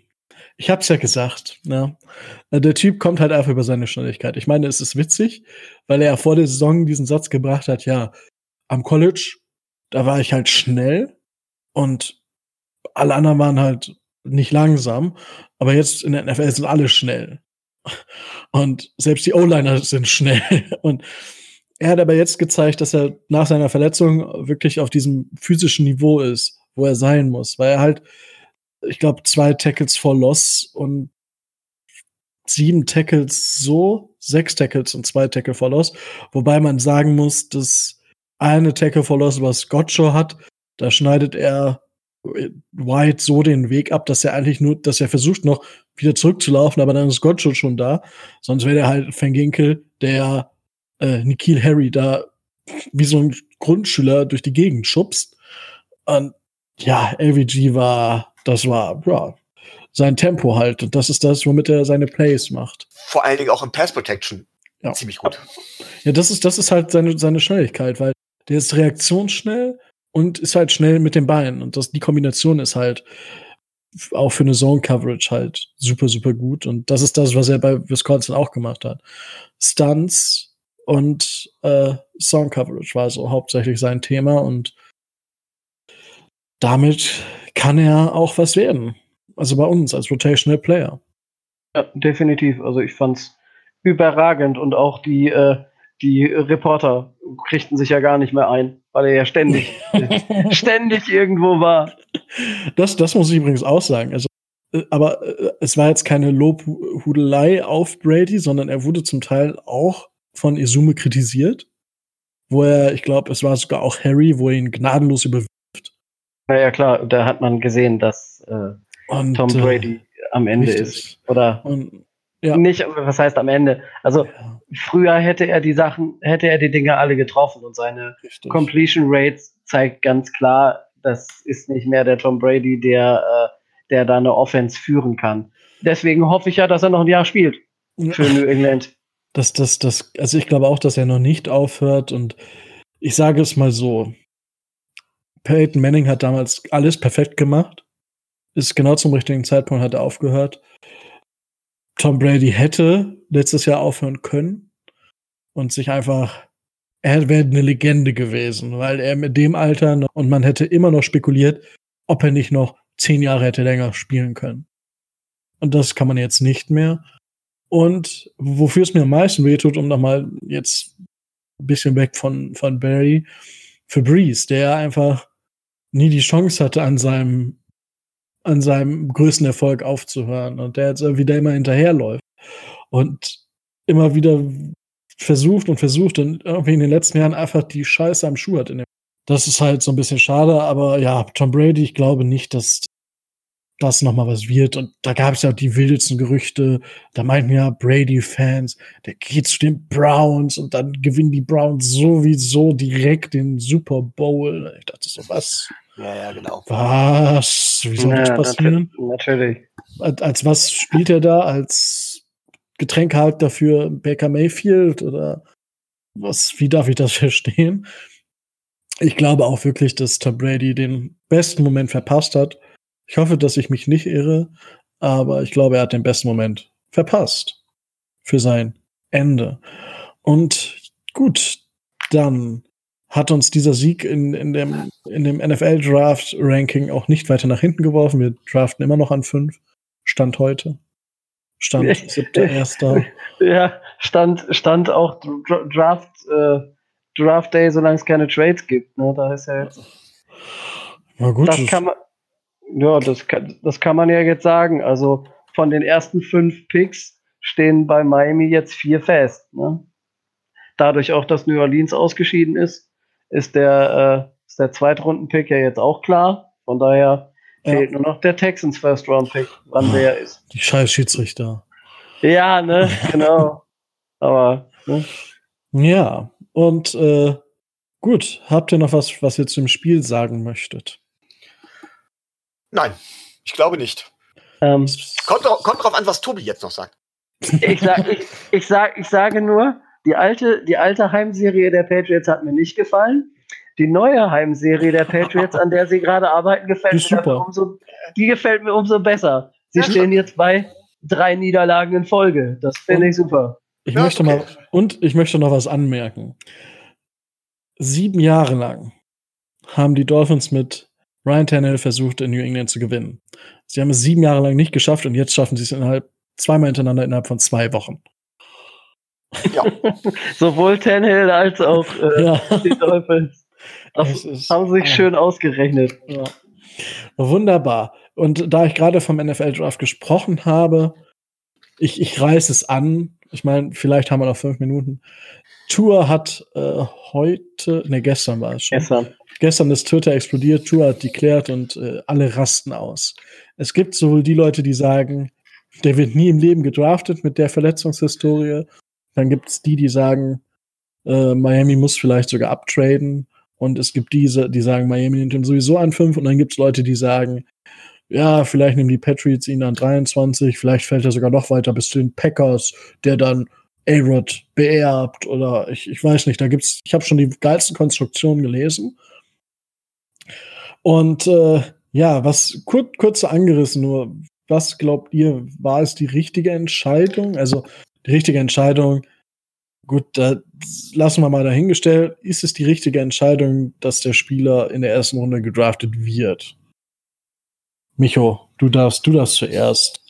Ich hab's ja gesagt, ne? Der Typ kommt halt einfach über seine Schnelligkeit. Ich meine, es ist witzig, weil er vor der Saison diesen Satz gebracht hat, ja, am College, da war ich halt schnell und alle anderen waren halt nicht langsam, aber jetzt in der NFL sind alle schnell. Und selbst die O-Liner sind schnell. Und er hat aber jetzt gezeigt, dass er nach seiner Verletzung wirklich auf diesem physischen Niveau ist, wo er sein muss, weil er halt, ich glaube, zwei Tackles for Loss und sieben Tackles so, sechs Tackles und zwei Tackle for Loss, wobei man sagen muss, dass eine Tackle for Loss, was Gotcho hat, da schneidet er White so den Weg ab, dass er eigentlich nur, dass er versucht noch wieder zurückzulaufen, aber dann ist Gottschalk schon da. Sonst wäre er halt Van Ginkel, der äh, Nikhil Harry da wie so ein Grundschüler durch die Gegend schubst. Und ja, LVG war, das war, ja, sein Tempo halt. Und das ist das, womit er seine Plays macht. Vor allen Dingen auch im Pass Protection. Ja. Ziemlich gut. Ja, das ist, das ist halt seine, seine Schnelligkeit, weil der ist reaktionsschnell und ist halt schnell mit den Beinen. Und das, die Kombination ist halt auch für eine Zone Coverage halt super, super gut. Und das ist das, was er bei Wisconsin auch gemacht hat. Stunts und äh, Song Coverage war so hauptsächlich sein Thema und damit kann er auch was werden. Also bei uns als Rotational Player. Ja, definitiv. Also ich fand's überragend und auch die, äh, die Reporter kriegten sich ja gar nicht mehr ein, weil er ja ständig, ständig irgendwo war. Das, das muss ich übrigens auch sagen. Also, äh, aber äh, es war jetzt keine Lobhudelei auf Brady, sondern er wurde zum Teil auch von Izume kritisiert, wo er, ich glaube, es war sogar auch Harry, wo er ihn gnadenlos überwirft. Naja, klar, da hat man gesehen, dass äh, und, Tom äh, Brady am Ende richtig. ist. Oder und, ja. nicht, was heißt am Ende? Also ja. früher hätte er die Sachen, hätte er die Dinge alle getroffen und seine richtig. Completion Rates zeigt ganz klar, das ist nicht mehr der Tom Brady, der, äh, der da eine Offense führen kann. Deswegen hoffe ich ja, dass er noch ein Jahr spielt für New England. Das, das, das, also ich glaube auch, dass er noch nicht aufhört und ich sage es mal so. Peyton Manning hat damals alles perfekt gemacht ist genau zum richtigen Zeitpunkt hat er aufgehört. Tom Brady hätte letztes Jahr aufhören können und sich einfach, er wäre eine Legende gewesen, weil er mit dem Alter noch, und man hätte immer noch spekuliert, ob er nicht noch zehn Jahre hätte länger spielen können. Und das kann man jetzt nicht mehr. Und wofür es mir am meisten wehtut, um nochmal jetzt ein bisschen weg von, von Barry, für Breeze, der einfach nie die Chance hatte, an seinem an seinem größten Erfolg aufzuhören und der jetzt wieder immer hinterherläuft und immer wieder versucht und versucht und irgendwie in den letzten Jahren einfach die Scheiße am Schuh hat. das ist halt so ein bisschen schade, aber ja, Tom Brady, ich glaube nicht, dass das nochmal was wird. Und da gab es ja die wildesten Gerüchte. Da meinten ja Brady-Fans, der geht zu den Browns und dann gewinnen die Browns sowieso direkt den Super Bowl. Ich dachte so, was? Ja, ja, genau. Was? Wie soll ja, das passieren? Natürlich. Als, als, was spielt er da? Als Getränkehalter für Baker Mayfield? Oder was? Wie darf ich das verstehen? Ich glaube auch wirklich, dass Tom Brady den besten Moment verpasst hat. Ich hoffe, dass ich mich nicht irre, aber ich glaube, er hat den besten Moment verpasst für sein Ende. Und gut, dann hat uns dieser Sieg in, in dem, in dem NFL-Draft-Ranking auch nicht weiter nach hinten geworfen. Wir draften immer noch an fünf. Stand heute. Stand 7.1. Ja, stand, stand auch Draft, äh, Draft Day, solange es keine Trades gibt. Ne? Da ist ja jetzt. Na gut, das, kann man, ja, das kann, das kann man ja jetzt sagen. Also von den ersten fünf Picks stehen bei Miami jetzt vier fest. Ne? Dadurch auch, dass New Orleans ausgeschieden ist, ist der, äh, ist der Zweitrunden-Pick ja jetzt auch klar. Von daher fehlt ja. nur noch der Texans First Round Pick, wann der ist. Die scheiß Schiedsrichter. Ja, ne, genau. Aber, ne? Ja, und äh, gut, habt ihr noch was, was ihr zum Spiel sagen möchtet? Nein, ich glaube nicht. Ähm, kommt, kommt drauf an, was Tobi jetzt noch sagt. Ich, sag, ich, ich, sag, ich sage nur, die alte, die alte Heimserie der Patriots hat mir nicht gefallen. Die neue Heimserie der Patriots, an der sie gerade arbeiten, gefällt mir super. umso, die gefällt mir umso besser. Sie ja. stehen jetzt bei drei Niederlagen in Folge. Das finde ich super. Ich ja, möchte okay. mal, und ich möchte noch was anmerken. Sieben Jahre lang haben die Dolphins mit Ryan Tannehill versucht, in New England zu gewinnen. Sie haben es sieben Jahre lang nicht geschafft und jetzt schaffen sie es innerhalb, zweimal hintereinander innerhalb von zwei Wochen. Ja. Sowohl Tannehill als auch äh, ja. die Dolphins. Das ist, haben sich schön ausgerechnet. Ja. Wunderbar. Und da ich gerade vom NFL-Draft gesprochen habe, ich, ich reiße es an. Ich meine, vielleicht haben wir noch fünf Minuten. Tour hat äh, heute, ne, gestern war es schon. Gestern. Gestern ist Twitter explodiert, Tour hat deklärt und äh, alle rasten aus. Es gibt sowohl die Leute, die sagen, der wird nie im Leben gedraftet mit der Verletzungshistorie dann gibt es die, die sagen, äh, Miami muss vielleicht sogar abtraden. Und es gibt diese, die sagen, Miami nimmt ihn sowieso an 5. Und dann gibt es Leute, die sagen, ja, vielleicht nehmen die Patriots ihn an 23, vielleicht fällt er sogar noch weiter bis zu den Packers, der dann A-Rod beerbt oder ich, ich weiß nicht, da gibt's, ich habe schon die geilsten Konstruktionen gelesen. Und äh, ja, was kur kurz angerissen nur, was glaubt ihr, war es die richtige Entscheidung? Also die richtige Entscheidung. Gut, da lassen wir mal dahingestellt. Ist es die richtige Entscheidung, dass der Spieler in der ersten Runde gedraftet wird? Micho, du darfst, du darfst zuerst.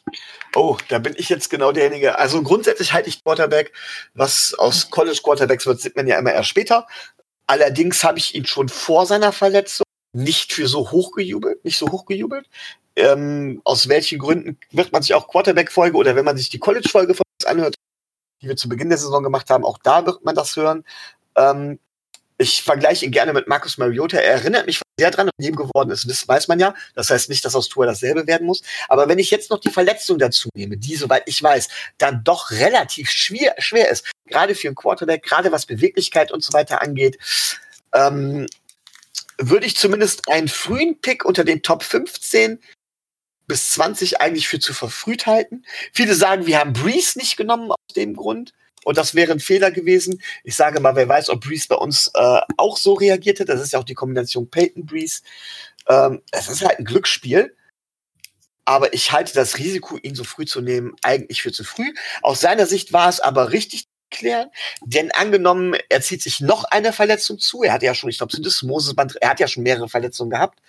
Oh, da bin ich jetzt genau derjenige. Also grundsätzlich halte ich Quarterback. Was aus College Quarterbacks wird, sieht man ja immer erst später. Allerdings habe ich ihn schon vor seiner Verletzung nicht für so hoch gejubelt, nicht so hoch gejubelt. Ähm, aus welchen Gründen wird man sich auch Quarterback-Folge oder wenn man sich die College-Folge von uns anhört, die wir zu Beginn der Saison gemacht haben, auch da wird man das hören. Ähm, ich vergleiche ihn gerne mit Marcus Mariota. Er erinnert mich sehr dran, ihm geworden ist, das weiß man ja. Das heißt nicht, dass aus Tour dasselbe werden muss. Aber wenn ich jetzt noch die Verletzung dazu nehme, die, soweit ich weiß, dann doch relativ schwer, schwer ist, gerade für einen Quarterback, gerade was Beweglichkeit und so weiter angeht, ähm, würde ich zumindest einen frühen Pick unter den Top 15 bis 20 eigentlich für zu verfrüht halten. Viele sagen, wir haben Breeze nicht genommen aus dem Grund. Und das wäre ein Fehler gewesen. Ich sage mal, wer weiß, ob Breeze bei uns äh, auch so reagierte. Das ist ja auch die Kombination Peyton-Breeze. Ähm, es ist halt ein Glücksspiel. Aber ich halte das Risiko, ihn so früh zu nehmen, eigentlich für zu früh. Aus seiner Sicht war es aber richtig klären, denn angenommen, er zieht sich noch eine Verletzung zu, er hat ja schon, ich glaube, Mosesband, er hat ja schon mehrere Verletzungen gehabt,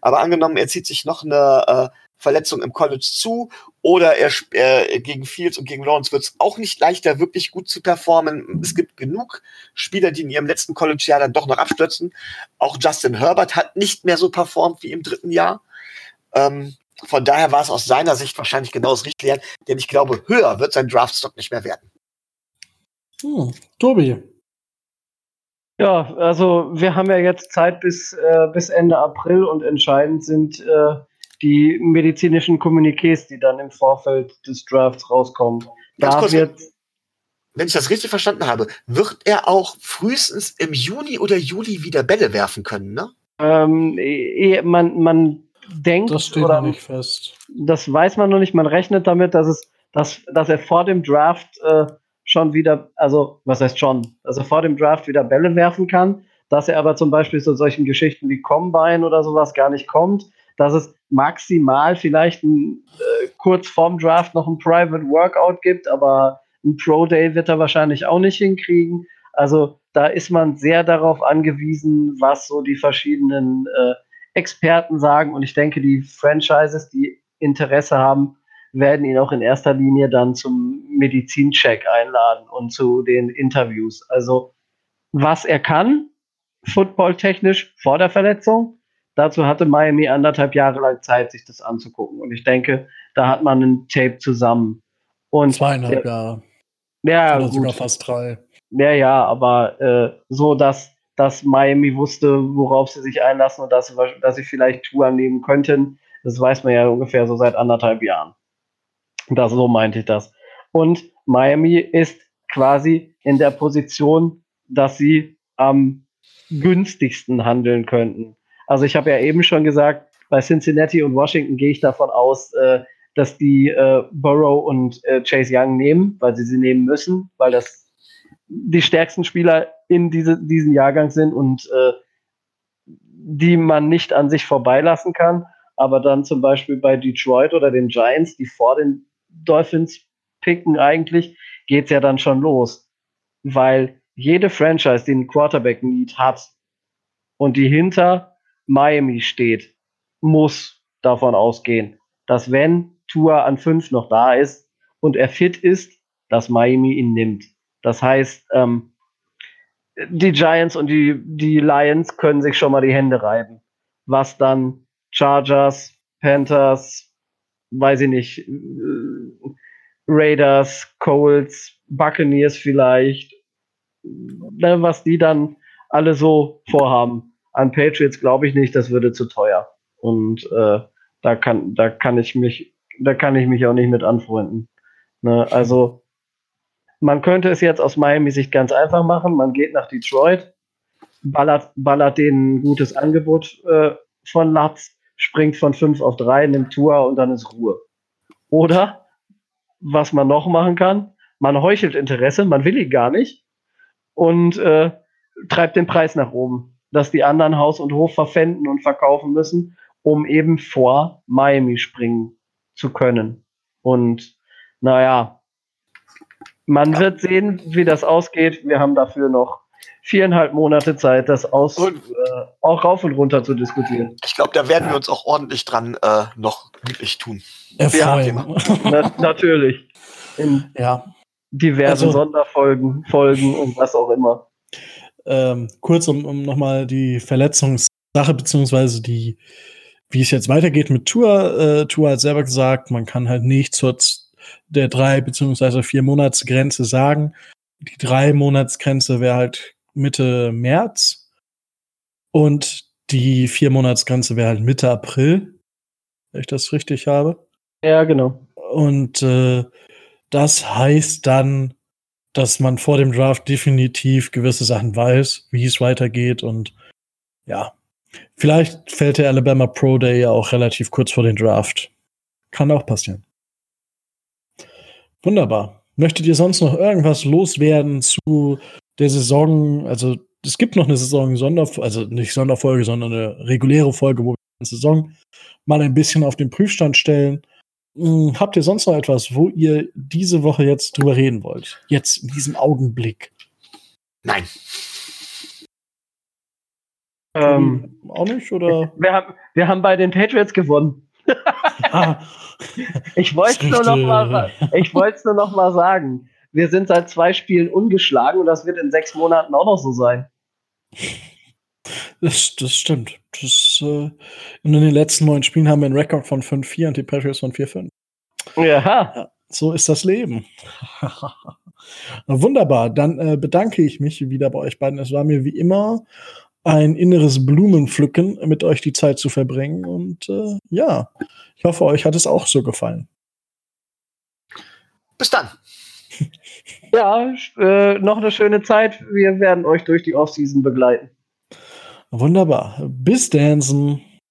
aber angenommen, er zieht sich noch eine äh, Verletzung im College zu oder er äh, gegen Fields und gegen Lawrence wird es auch nicht leichter, wirklich gut zu performen. Es gibt genug Spieler, die in ihrem letzten College-Jahr dann doch noch abstürzen. Auch Justin Herbert hat nicht mehr so performt wie im dritten Jahr. Ähm, von daher war es aus seiner Sicht wahrscheinlich genau das Richtige, denn ich glaube, höher wird sein Draftstock nicht mehr werden. Hm, Tobi. Ja, also wir haben ja jetzt Zeit bis, äh, bis Ende April und entscheidend sind äh, die medizinischen Kommuniqués, die dann im Vorfeld des Drafts rauskommen. da kurz, wird wenn ich das richtig verstanden habe, wird er auch frühestens im Juni oder Juli wieder Bälle werfen können, ne? Ähm, eh, man, man denkt, das steht oder, noch nicht fest. Das weiß man noch nicht. Man rechnet damit, dass es, dass, dass er vor dem Draft äh, schon wieder, also was heißt schon, dass er vor dem Draft wieder Bälle werfen kann, dass er aber zum Beispiel zu solchen Geschichten wie Combine oder sowas gar nicht kommt, dass es maximal vielleicht ein, äh, kurz vorm Draft noch ein Private Workout gibt, aber ein Pro Day wird er wahrscheinlich auch nicht hinkriegen. Also da ist man sehr darauf angewiesen, was so die verschiedenen äh, Experten sagen. Und ich denke, die Franchises, die Interesse haben, werden ihn auch in erster Linie dann zum Medizincheck einladen und zu den Interviews. Also was er kann, footballtechnisch vor der Verletzung, dazu hatte Miami anderthalb Jahre lang Zeit, sich das anzugucken. Und ich denke, da hat man ein Tape zusammen. Und Zweieinhalb Jahre. Ja, Oder sogar fast drei. Ja, ja, aber äh, so, dass, dass Miami wusste, worauf sie sich einlassen und dass sie, dass sie vielleicht Tour nehmen könnten, das weiß man ja ungefähr so seit anderthalb Jahren. Das, so meinte ich das. Und Miami ist quasi in der Position, dass sie am günstigsten handeln könnten. Also ich habe ja eben schon gesagt, bei Cincinnati und Washington gehe ich davon aus, äh, dass die äh, Burrow und äh, Chase Young nehmen, weil sie sie nehmen müssen, weil das die stärksten Spieler in diese, diesen Jahrgang sind und äh, die man nicht an sich vorbeilassen kann. Aber dann zum Beispiel bei Detroit oder den Giants, die vor den Dolphins picken eigentlich, geht es ja dann schon los. Weil jede Franchise, die einen Quarterback-Need hat und die hinter Miami steht, muss davon ausgehen, dass wenn Tour an fünf noch da ist und er fit ist, dass Miami ihn nimmt. Das heißt, ähm, die Giants und die, die Lions können sich schon mal die Hände reiben. Was dann Chargers, Panthers, weiß ich nicht, Raiders, Colts, Buccaneers vielleicht, ne, was die dann alle so vorhaben. An Patriots glaube ich nicht, das würde zu teuer. Und äh, da kann, da kann ich mich, da kann ich mich auch nicht mit anfreunden. Ne, also man könnte es jetzt aus Miami-Sicht ganz einfach machen. Man geht nach Detroit, ballert, ballert denen ein gutes Angebot äh, von Latz, springt von 5 auf 3, nimmt Tour und dann ist Ruhe. Oder, was man noch machen kann, man heuchelt Interesse, man will ihn gar nicht und äh, treibt den Preis nach oben, dass die anderen Haus und Hof verpfänden und verkaufen müssen, um eben vor Miami springen zu können. Und naja, man wird sehen, wie das ausgeht. Wir haben dafür noch viereinhalb Monate Zeit, das aus, und, äh, auch rauf und runter zu diskutieren. Ich glaube, da werden wir uns auch ordentlich dran äh, noch glücklich tun. Erfreuen. Na, natürlich. In ja. diversen also, Sonderfolgen, Folgen und was auch immer. Ähm, kurz, um, um nochmal die Verletzungssache, beziehungsweise die, wie es jetzt weitergeht mit Tour. Äh, Tour hat selber gesagt, man kann halt nicht zur der drei beziehungsweise vier Monatsgrenze sagen. Die drei Monatsgrenze wäre halt Mitte März und die vier Monatsgrenze wäre halt Mitte April, wenn ich das richtig habe. Ja, genau. Und äh, das heißt dann, dass man vor dem Draft definitiv gewisse Sachen weiß, wie es weitergeht und ja, vielleicht fällt der Alabama Pro Day ja auch relativ kurz vor dem Draft. Kann auch passieren. Wunderbar. Möchtet ihr sonst noch irgendwas loswerden zu der Saison? Also, es gibt noch eine Saison Sonderfolge, also nicht Sonderfolge, sondern eine reguläre Folge, wo wir die Saison mal ein bisschen auf den Prüfstand stellen. Hm, habt ihr sonst noch etwas, wo ihr diese Woche jetzt drüber reden wollt? Jetzt in diesem Augenblick? Nein. Ähm, auch nicht, oder? Wir haben, wir haben bei den Patriots gewonnen. Ah. ich wollte es nur, noch mal, nur noch mal sagen. Wir sind seit zwei Spielen ungeschlagen und das wird in sechs Monaten auch noch so sein. Das, das stimmt. Das, äh, in den letzten neun Spielen haben wir einen Rekord von 5-4 und die Patriots von 4-5. Ja. ja. So ist das Leben. Wunderbar. Dann äh, bedanke ich mich wieder bei euch beiden. Es war mir wie immer ein inneres Blumenpflücken, mit euch die Zeit zu verbringen. Und äh, ja, ich hoffe, euch hat es auch so gefallen. Bis dann. Ja, äh, noch eine schöne Zeit. Wir werden euch durch die Offseason begleiten. Wunderbar. Bis Dansen.